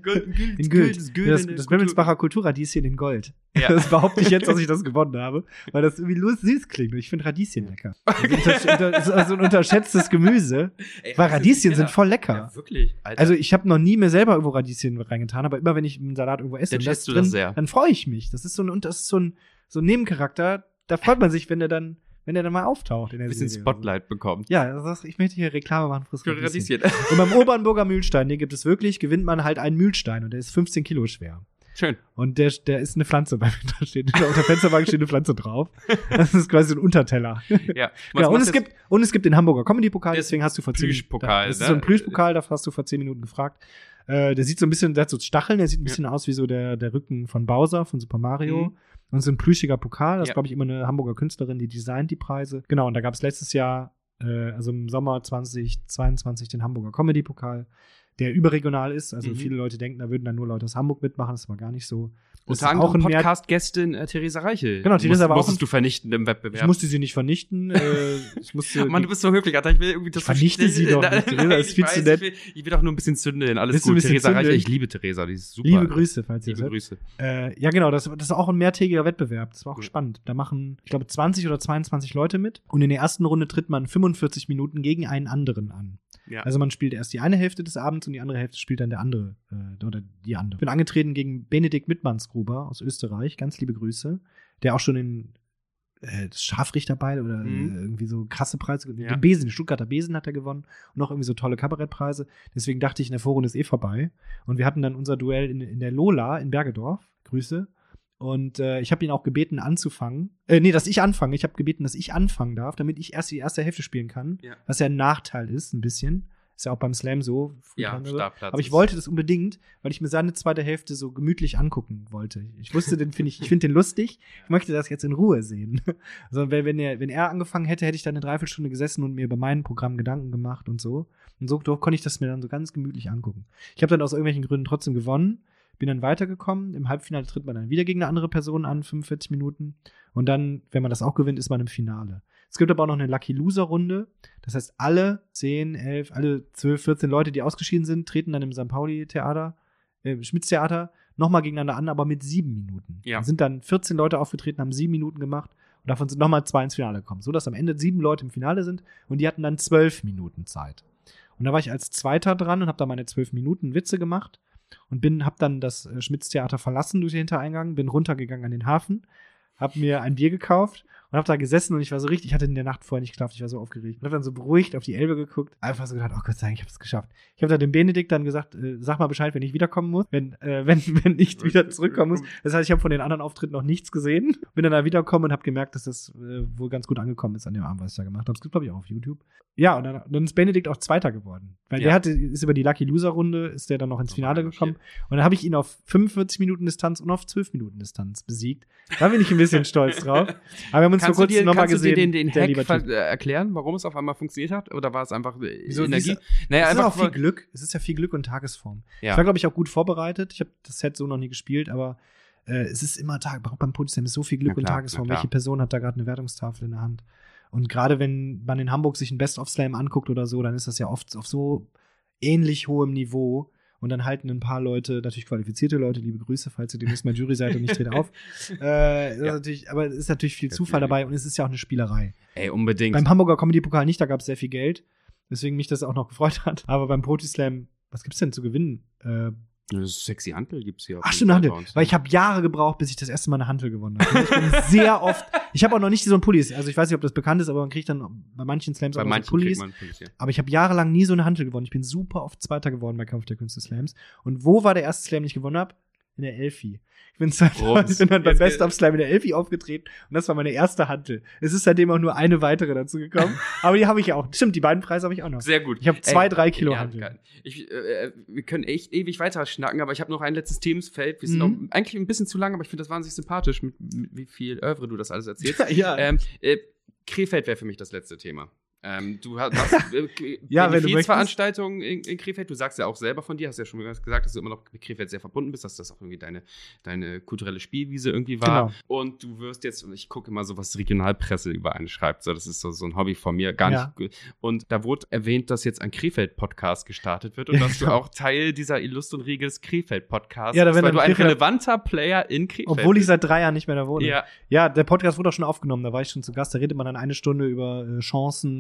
[SPEAKER 3] In Gold. Das, das Bömmelsbacher Kulturradieschen in Gold.
[SPEAKER 2] Ja.
[SPEAKER 3] Das behaupte ich jetzt, dass ich das gewonnen habe, weil das irgendwie los- süß klingt. Ich finde Radieschen lecker. Also unter, unter, das ist also ein unterschätztes Gemüse.
[SPEAKER 2] Ey,
[SPEAKER 3] Weil Radieschen sind voll lecker.
[SPEAKER 2] Ja, wirklich. Alter.
[SPEAKER 3] Also ich habe noch nie mir selber irgendwo Radieschen reingetan, aber immer wenn ich einen Salat irgendwo esse,
[SPEAKER 2] Dann
[SPEAKER 3] das
[SPEAKER 2] das
[SPEAKER 3] dann freue ich mich. Das ist so ein, das ist so ein, so ein Nebencharakter. Da freut man sich, wenn der dann, wenn der dann mal auftaucht in der
[SPEAKER 2] ein bisschen
[SPEAKER 3] Serie.
[SPEAKER 2] Spotlight bekommt.
[SPEAKER 3] Ja, das ist, ich möchte hier Reklame machen fürs
[SPEAKER 2] Für
[SPEAKER 3] Radieschen. Und beim Obernburger Mühlstein, den gibt es wirklich, gewinnt man halt einen Mühlstein und der ist 15 Kilo schwer.
[SPEAKER 2] Schön.
[SPEAKER 3] Und der, der ist eine Pflanze bei mir. Da steht, unter der Fensterbank steht eine Pflanze drauf. Das ist quasi so ein Unterteller.
[SPEAKER 2] Ja.
[SPEAKER 3] Genau, und es gibt, und es gibt den Hamburger Comedy-Pokal, deswegen hast du vor zehn
[SPEAKER 2] Plüschpokal,
[SPEAKER 3] Das ist
[SPEAKER 2] ne?
[SPEAKER 3] so ein Plüschpokal, da hast du vor zehn Minuten gefragt. Äh, der sieht so ein bisschen, der hat so Stacheln, der sieht ein bisschen aus wie so der, der Rücken von Bowser von Super Mario.
[SPEAKER 2] Mhm.
[SPEAKER 3] Und so ein plüschiger Pokal, das ist,
[SPEAKER 2] Ja.
[SPEAKER 3] glaube ich, immer eine Hamburger Künstlerin, die designt die Preise. Genau, und da gab es letztes Jahr, äh, also im Sommer 2022, den Hamburger Comedy-Pokal, der überregional ist. Also
[SPEAKER 2] Mhm.
[SPEAKER 3] viele Leute denken, da würden dann nur Leute aus Hamburg mitmachen, das war gar nicht so. Das
[SPEAKER 2] Unter
[SPEAKER 3] auch
[SPEAKER 2] anderem Podcast-Gästin äh, Theresa Reichel.
[SPEAKER 3] Genau, Theresa
[SPEAKER 2] Musst-
[SPEAKER 3] war auch
[SPEAKER 2] Musstest du vernichten im Wettbewerb.
[SPEAKER 3] Ich musste sie nicht vernichten. äh, ich musste
[SPEAKER 2] Mann, du bist so höflich, Alter. Ich will irgendwie das
[SPEAKER 3] Ich vernichte sie doch nicht, Theresa, ist
[SPEAKER 2] ich
[SPEAKER 3] viel zu
[SPEAKER 2] weiß,
[SPEAKER 3] nett.
[SPEAKER 2] Ich will, ich will doch nur ein bisschen zündeln. Alles gut. Theresa Reichel, ich liebe Theresa, die ist super.
[SPEAKER 3] Liebe Grüße, falls ihr
[SPEAKER 2] Liebe
[SPEAKER 3] hört.
[SPEAKER 2] Grüße.
[SPEAKER 3] Äh, ja, genau, das, das ist auch ein mehrtägiger Wettbewerb. Das war auch
[SPEAKER 2] Ja.
[SPEAKER 3] spannend. Da machen, ich glaube, 20 oder 22 Leute mit. Und in der ersten Runde tritt man 45 Minuten gegen einen anderen an.
[SPEAKER 2] Ja.
[SPEAKER 3] Also man spielt erst die eine Hälfte des Abends und die andere Hälfte spielt dann der andere äh, oder die andere. Ich bin angetreten gegen Benedikt Mittmannsgruber aus Österreich. Ganz liebe Grüße. Der auch schon in äh, das Scharfrichterbeil oder
[SPEAKER 2] Mhm.
[SPEAKER 3] äh, irgendwie so krasse Preise.
[SPEAKER 2] Ja.
[SPEAKER 3] Den Besen, den Stuttgarter Besen hat er gewonnen und auch irgendwie so tolle Kabarettpreise. Deswegen dachte ich, in der Vorrunde ist eh vorbei. Und wir hatten dann unser Duell in, in der Lola in Bergedorf. Grüße. Und äh, ich habe ihn auch gebeten, anzufangen. Äh, nee, dass ich anfange. Ich habe gebeten, dass ich anfangen darf, damit ich erst die erste Hälfte spielen kann.
[SPEAKER 2] Ja.
[SPEAKER 3] Was ja ein Nachteil ist, ein bisschen. Ist ja auch beim Slam so.
[SPEAKER 2] Ja. Startplatz.
[SPEAKER 3] Aber ich wollte das unbedingt, weil ich mir seine zweite Hälfte so gemütlich angucken wollte. Ich wusste, den finde ich, ich finde den lustig. Ich möchte das jetzt in Ruhe sehen. Also wenn, er, wenn er angefangen hätte, hätte ich dann eine Dreiviertelstunde gesessen und mir über mein Programm Gedanken gemacht und so. Und so doch konnte ich das mir dann so ganz gemütlich angucken. Ich habe dann aus irgendwelchen Gründen trotzdem gewonnen, bin dann weitergekommen. Im Halbfinale tritt man dann wieder gegen eine andere Person an, 45 Minuten. Und dann, wenn man das auch gewinnt, ist man im Finale. Es gibt aber auch noch eine Lucky Loser Runde. Das heißt, alle 10, 11, alle 12, 14 Leute, die ausgeschieden sind, treten dann im St. Pauli Theater, äh, im Schmitz-Theater nochmal gegeneinander an, aber mit sieben Minuten.
[SPEAKER 2] Ja.
[SPEAKER 3] Da sind dann 14 Leute aufgetreten, haben sieben Minuten gemacht und davon sind nochmal zwei ins Finale gekommen. So dass am Ende sieben Leute im Finale sind und die hatten dann zwölf Minuten Zeit. Und da war ich als Zweiter dran und habe da meine zwölf Minuten Witze gemacht und bin, habe dann das äh, Schmitz-Theater verlassen durch den Hintereingang, bin runtergegangen an den Hafen, habe mir ein Bier gekauft und habe da gesessen und ich war so richtig, ich hatte in der Nacht vorher nicht geschlafen, ich war so aufgeregt. Und habe dann so beruhigt auf die Elbe geguckt, einfach so gedacht, oh Gott sei Dank, ich habe es geschafft. Ich habe dann dem Benedikt dann gesagt, äh, sag mal Bescheid, wenn ich wiederkommen muss, wenn, äh, wenn, wenn ich wieder zurückkommen muss. Das heißt, ich habe von den anderen Auftritten noch nichts gesehen, bin dann da wiedergekommen und habe gemerkt, dass das äh, wohl ganz gut angekommen ist an dem Abend, was ich da gemacht habe. Das gibt, glaube ich, auch auf YouTube. Ja, und dann, dann ist Benedikt auch Zweiter geworden. Weil
[SPEAKER 2] Ja.
[SPEAKER 3] der hatte, ist über die Lucky Loser Runde, ist der dann noch ins Finale gekommen. Und dann habe ich ihn auf 45 Minuten Distanz und auf 12 Minuten Distanz besiegt. Da bin ich ein bisschen stolz drauf. Aber wir haben uns
[SPEAKER 2] Kannst
[SPEAKER 3] kurzem
[SPEAKER 2] dir,
[SPEAKER 3] nochmal
[SPEAKER 2] kannst du dir
[SPEAKER 3] gesehen.
[SPEAKER 2] den, den Hack äh, erklären, warum es auf einmal funktioniert hat? Oder war es einfach äh,
[SPEAKER 3] Wieso,
[SPEAKER 2] Energie?
[SPEAKER 3] wieso-
[SPEAKER 2] naja,
[SPEAKER 3] es ist
[SPEAKER 2] einfach
[SPEAKER 3] auch viel Glück. Es ist ja viel Glück und Tagesform.
[SPEAKER 2] Ja.
[SPEAKER 3] Ich war, glaube ich, auch gut vorbereitet. Ich habe das Set so noch nie gespielt, aber äh, es ist immer Tag. Beim Podium ist so viel Glück
[SPEAKER 2] Na
[SPEAKER 3] und
[SPEAKER 2] klar,
[SPEAKER 3] Tagesform.
[SPEAKER 2] klar.
[SPEAKER 3] Welche Person hat da gerade eine Wertungstafel in der Hand? Und gerade wenn man in Hamburg sich ein Best-of-Slam anguckt oder so, dann ist das ja oft auf so ähnlich hohem Niveau. Und dann halten ein paar Leute, natürlich qualifizierte Leute, liebe Grüße, falls ihr demnächst mal Jury seid und nicht dreht auf. Äh,
[SPEAKER 2] Ja.
[SPEAKER 3] natürlich, aber es ist natürlich viel Zufall dabei und es ist ja auch eine Spielerei.
[SPEAKER 2] Ey, unbedingt.
[SPEAKER 3] Beim Hamburger Comedy-Pokal nicht, da gab es sehr viel Geld. Deswegen mich das auch noch gefreut hat. Aber beim Poetry-Slam, was gibt's denn zu gewinnen? Äh,
[SPEAKER 2] Sexy Hantel gibt's hier.
[SPEAKER 3] ach, stimmt,
[SPEAKER 2] uns,
[SPEAKER 3] Weil ich habe Jahre gebraucht, bis ich das erste Mal eine Handel gewonnen habe. Ich bin sehr oft, ich habe auch noch nicht so einen Pullis. Also ich weiß nicht, ob das bekannt ist, aber man kriegt dann bei manchen Slams
[SPEAKER 2] Bei
[SPEAKER 3] auch
[SPEAKER 2] manchen
[SPEAKER 3] so Pullis.
[SPEAKER 2] Pullis, ja.
[SPEAKER 3] Aber ich habe jahrelang nie so eine Handel gewonnen. Ich bin super oft Zweiter geworden bei Kampf der Künste Slams. Und wo war der erste Slam, den ich gewonnen habe? In der Elfi. Ich bin, 2000,
[SPEAKER 2] Rums.
[SPEAKER 3] ich bin dann beim
[SPEAKER 2] Jetzt
[SPEAKER 3] Best of Slam in der Elfi aufgetreten und das war meine erste Handel. Es ist seitdem auch nur eine weitere dazu gekommen. aber die habe ich ja auch. Stimmt, die beiden Preise habe ich auch noch.
[SPEAKER 2] Sehr gut.
[SPEAKER 3] Ich habe zwei,
[SPEAKER 2] Ey,
[SPEAKER 3] drei Kilo
[SPEAKER 2] ja, geil. Ich, äh, wir können echt ewig weiter schnacken, aber ich habe noch ein letztes Themenfeld. Wir sind
[SPEAKER 3] Mhm.
[SPEAKER 2] auch eigentlich ein bisschen zu lang, aber ich finde das wahnsinnig sympathisch, mit, mit wie viel Övre du das alles erzählst.
[SPEAKER 3] ja.
[SPEAKER 2] ähm, äh, Krefeld wäre für mich das letzte Thema. Ähm, du hast, äh,
[SPEAKER 3] Ja,
[SPEAKER 2] Veranstaltungen in, in Krefeld. Du sagst ja auch selber von dir, hast ja schon gesagt, dass du immer noch mit Krefeld sehr verbunden bist, dass das auch irgendwie deine, deine kulturelle Spielwiese irgendwie war.
[SPEAKER 3] Genau.
[SPEAKER 2] Und du wirst jetzt, und ich gucke immer so, was Regionalpresse über einen schreibt. So, das ist so, so ein Hobby von mir, gar
[SPEAKER 3] Ja.
[SPEAKER 2] nicht. Und da wurde erwähnt, dass jetzt ein Krefeld-Podcast gestartet wird und dass du auch Teil dieser illustren Riege des Krefeld-Podcasts
[SPEAKER 3] Ja, da
[SPEAKER 2] bist,
[SPEAKER 3] werden
[SPEAKER 2] weil du ein
[SPEAKER 3] Krefeld-
[SPEAKER 2] relevanter Player in Krefeld
[SPEAKER 3] Obwohl ich seit drei Jahren nicht mehr da wohne.
[SPEAKER 2] Ja,
[SPEAKER 3] Ja, der Podcast wurde auch schon aufgenommen, da war ich schon zu Gast. Da redet man dann eine Stunde über äh,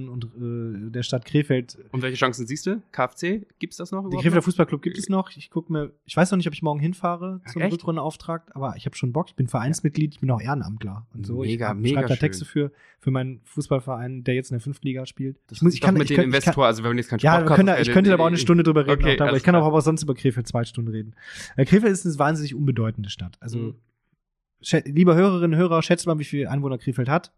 [SPEAKER 3] Und äh, der Stadt Krefeld.
[SPEAKER 2] Und welche Chancen siehst du? KFC? Gibt es das noch
[SPEAKER 3] Den? Krefelder? Fußballclub gibt es noch. Ich gucke mir, ich weiß noch nicht, ob ich morgen hinfahre
[SPEAKER 2] Ach,
[SPEAKER 3] zum
[SPEAKER 2] echt?
[SPEAKER 3] Rückrundenauftrag, aber ich habe schon Bock. Ich bin Vereinsmitglied, ich bin auch Ehrenamtler und so.
[SPEAKER 2] Mega,
[SPEAKER 3] ich
[SPEAKER 2] mega
[SPEAKER 3] schreib da
[SPEAKER 2] schön.
[SPEAKER 3] Texte für, für meinen Fußballverein, der jetzt in der Fünftliga spielt.
[SPEAKER 2] Das
[SPEAKER 3] ich muss, ich kann,
[SPEAKER 2] mit
[SPEAKER 3] ich
[SPEAKER 2] dem
[SPEAKER 3] kann, ich kann,
[SPEAKER 2] Investor, also wenn wir jetzt kein
[SPEAKER 3] ja, wir
[SPEAKER 2] Sportcast
[SPEAKER 3] können, da- ich könnte da aber auch eine
[SPEAKER 2] äh,
[SPEAKER 3] Stunde drüber reden,
[SPEAKER 2] Okay,
[SPEAKER 3] auch da, aber
[SPEAKER 2] alles
[SPEAKER 3] ich kann auch, aber sonst über Krefeld zwei Stunden reden. Äh, Krefeld ist eine wahnsinnig unbedeutende Stadt. Also,
[SPEAKER 2] Mhm.
[SPEAKER 3] lieber Hörerinnen und Hörer, schätzt mal, wie viele Einwohner Krefeld hat.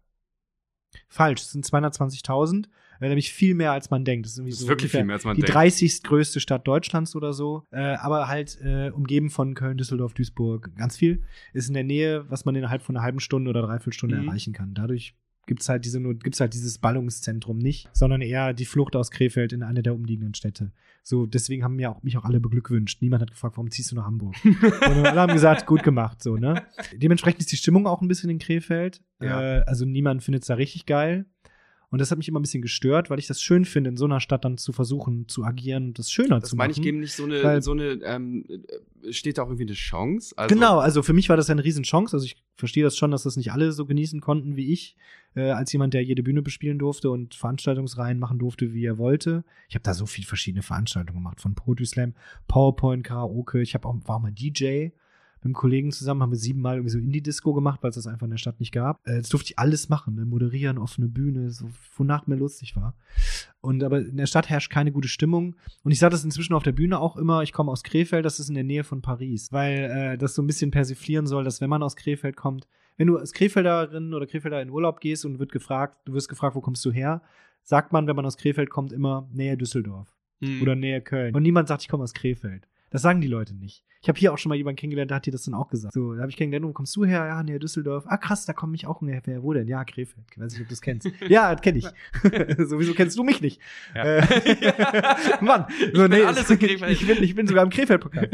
[SPEAKER 3] Falsch, es sind 220.000, äh, nämlich viel mehr, als man denkt. Das ist, irgendwie
[SPEAKER 2] Das ist
[SPEAKER 3] so
[SPEAKER 2] wirklich viel mehr, als man
[SPEAKER 3] die
[SPEAKER 2] denkt.
[SPEAKER 3] 30. größte Stadt Deutschlands oder so, äh, aber halt äh, umgeben von Köln, Düsseldorf, Duisburg, ganz viel. Ist in der Nähe, was man innerhalb von einer halben Stunde oder dreiviertel Stunde
[SPEAKER 2] Mhm.
[SPEAKER 3] erreichen kann. Dadurch gibt's halt diese nur gibt's halt dieses Ballungszentrum nicht, sondern eher die Flucht aus Krefeld in eine der umliegenden Städte. So deswegen haben mir auch mich auch alle beglückwünscht. Niemand hat gefragt, warum ziehst du nach Hamburg? Sondern alle haben gesagt, gut gemacht so, ne? Dementsprechend ist die Stimmung auch ein bisschen in Krefeld.
[SPEAKER 2] Ja.
[SPEAKER 3] Äh, also niemand findet es da richtig geil. Und das hat mich immer ein bisschen gestört, weil ich das schön finde, in so einer Stadt dann zu versuchen, zu agieren und das schöner
[SPEAKER 2] Das
[SPEAKER 3] zu
[SPEAKER 2] meine
[SPEAKER 3] machen.
[SPEAKER 2] ich, geben nicht so eine,
[SPEAKER 3] weil-
[SPEAKER 2] so eine ähm, äh, steht da auch irgendwie eine Chance? Also,
[SPEAKER 3] genau, also für mich war das eine Riesenchance. Also ich verstehe das schon, dass das nicht alle so genießen konnten wie ich, äh, als jemand, der jede Bühne bespielen durfte und Veranstaltungsreihen machen durfte, wie er wollte. Ich habe da so viele verschiedene Veranstaltungen gemacht, von Poetry Slam, PowerPoint, Karaoke. Ich hab auch, war auch mal DJ. Mit einem Kollegen zusammen haben wir siebenmal irgendwie so Indie-Disco gemacht, weil es das einfach in der Stadt nicht gab. Äh, das durfte ich alles machen, ne? moderieren, offene Bühne, so, wonach mir lustig war. Und aber in der Stadt herrscht keine gute Stimmung. Und ich sage das inzwischen auf der Bühne auch immer, ich komme aus Krefeld, das ist in der Nähe von Paris, weil äh, das so ein bisschen persiflieren soll, dass wenn man aus Krefeld kommt, wenn du als Krefelderin oder Krefelder in Urlaub gehst und wird gefragt, du wirst gefragt, wo kommst du her, sagt man, wenn man aus Krefeld kommt, immer Nähe Düsseldorf
[SPEAKER 2] hm.
[SPEAKER 3] oder Nähe Köln. Und niemand sagt, ich komme aus Krefeld. Das sagen die Leute nicht. Ich habe hier auch schon mal jemanden kennengelernt, der hat dir das dann auch gesagt. So, da habe ich kennengelernt, wo kommst du her? Ja, näher Düsseldorf. Ah, krass, da komme ich auch näher. Wer, wo denn? Ja, Krefeld. Ich weiß nicht, ob du das kennst. ja, das kenne ich. Sowieso kennst du mich nicht.
[SPEAKER 2] Ja.
[SPEAKER 3] Äh, Mann. So,
[SPEAKER 2] bin alles in Krefeld.
[SPEAKER 3] Ich bin, ich bin sogar im Krefeld-Pokal.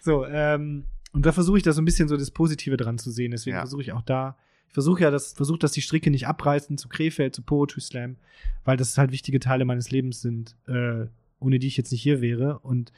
[SPEAKER 3] So, ähm, und da versuche ich da so ein bisschen so das Positive dran zu sehen. Deswegen
[SPEAKER 2] Ja.
[SPEAKER 3] versuche ich auch da, ich versuche ja, das, versuche, dass die Stricke nicht abreißen zu Krefeld, zu Poetry Slam, weil das halt wichtige Teile meines Lebens sind, äh, ohne die ich jetzt nicht hier wäre. Und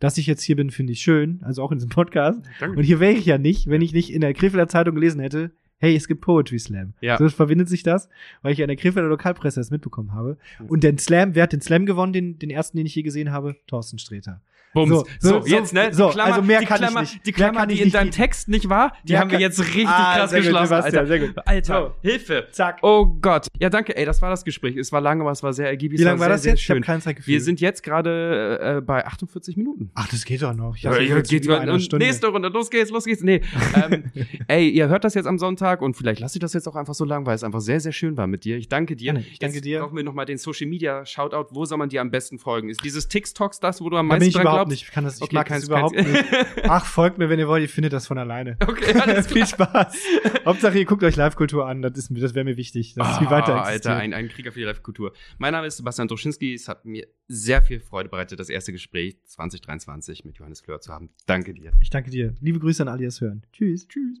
[SPEAKER 3] dass ich jetzt hier bin, finde ich schön, also auch in diesem Podcast.
[SPEAKER 2] Danke.
[SPEAKER 3] Und hier wäre ich ja nicht, wenn ich nicht in der Krefelder Zeitung gelesen hätte, hey, es gibt Poetry Slam.
[SPEAKER 2] Ja.
[SPEAKER 3] So verbindet sich das, weil ich ja in der Krefelder Lokalpresse das mitbekommen habe.
[SPEAKER 2] Mhm.
[SPEAKER 3] Und den Slam, wer hat den Slam gewonnen, den, den ersten, den ich je gesehen habe? Thorsten Sträter.
[SPEAKER 2] Bums.
[SPEAKER 3] So,
[SPEAKER 2] So,
[SPEAKER 3] so,
[SPEAKER 2] jetzt, ne?
[SPEAKER 3] so,
[SPEAKER 2] die Klammer,
[SPEAKER 3] also mehr
[SPEAKER 2] die
[SPEAKER 3] kann ich
[SPEAKER 2] Klammer,
[SPEAKER 3] nicht.
[SPEAKER 2] Die Klammer, die
[SPEAKER 3] ich
[SPEAKER 2] in deinem. Text nicht war, die
[SPEAKER 3] Mehr
[SPEAKER 2] haben wir jetzt richtig
[SPEAKER 3] Ah,
[SPEAKER 2] krass
[SPEAKER 3] sehr gut,
[SPEAKER 2] geschlossen,
[SPEAKER 3] Sebastian,
[SPEAKER 2] Alter.
[SPEAKER 3] sehr gut.
[SPEAKER 2] Alter,
[SPEAKER 3] So.
[SPEAKER 2] Hilfe.
[SPEAKER 3] Zack.
[SPEAKER 2] Oh Gott. Ja, danke. Ey, das war das Gespräch. Es war lang, aber es war sehr ergiebig.
[SPEAKER 3] Wie lange war
[SPEAKER 2] sehr,
[SPEAKER 3] das
[SPEAKER 2] sehr
[SPEAKER 3] jetzt? Ich habe
[SPEAKER 2] Schön.
[SPEAKER 3] kein Zeitgefühl.
[SPEAKER 2] Wir sind jetzt gerade äh, bei 48 Minuten.
[SPEAKER 3] Ach, das geht doch noch. Ich
[SPEAKER 2] Ja, ja, geht
[SPEAKER 3] über
[SPEAKER 2] und
[SPEAKER 3] Stunde.
[SPEAKER 2] nächste Runde, los geht's, los geht's. Nee, ähm, ey, ihr hört das jetzt am Sonntag und vielleicht lasse ich das jetzt auch einfach so lang, weil es einfach sehr, sehr schön war mit dir. Ich danke dir.
[SPEAKER 3] Ich danke
[SPEAKER 2] jetzt
[SPEAKER 3] dir.
[SPEAKER 2] brauchen wir nochmal den Social Media Shoutout. Wo soll man dir am besten folgen? Ist dieses TikToks das, wo du am meisten
[SPEAKER 3] ich
[SPEAKER 2] dran
[SPEAKER 3] überhaupt nicht. Ich, kann das, ich
[SPEAKER 2] Okay,
[SPEAKER 3] mag das überhaupt nicht. Ach, folgt mir, wenn ihr wollt. Ihr findet das von alleine.
[SPEAKER 2] Okay, alles
[SPEAKER 3] Viel Spaß. Hauptsache, ihr guckt euch Live-Kultur an. Das, ist- das wäre mir wichtig, dass sie
[SPEAKER 2] Ah,
[SPEAKER 3] weiter
[SPEAKER 2] Alter, ein, ein Krieger für die Live-Kultur. Mein Name ist Sebastian Droschinski. Es hat mir sehr viel Freude bereitet, das erste Gespräch 2023 mit Johannes Fleur zu haben. Danke dir.
[SPEAKER 3] Ich danke dir. Liebe Grüße an alle, die es hören. Tschüss.
[SPEAKER 2] Tschüss.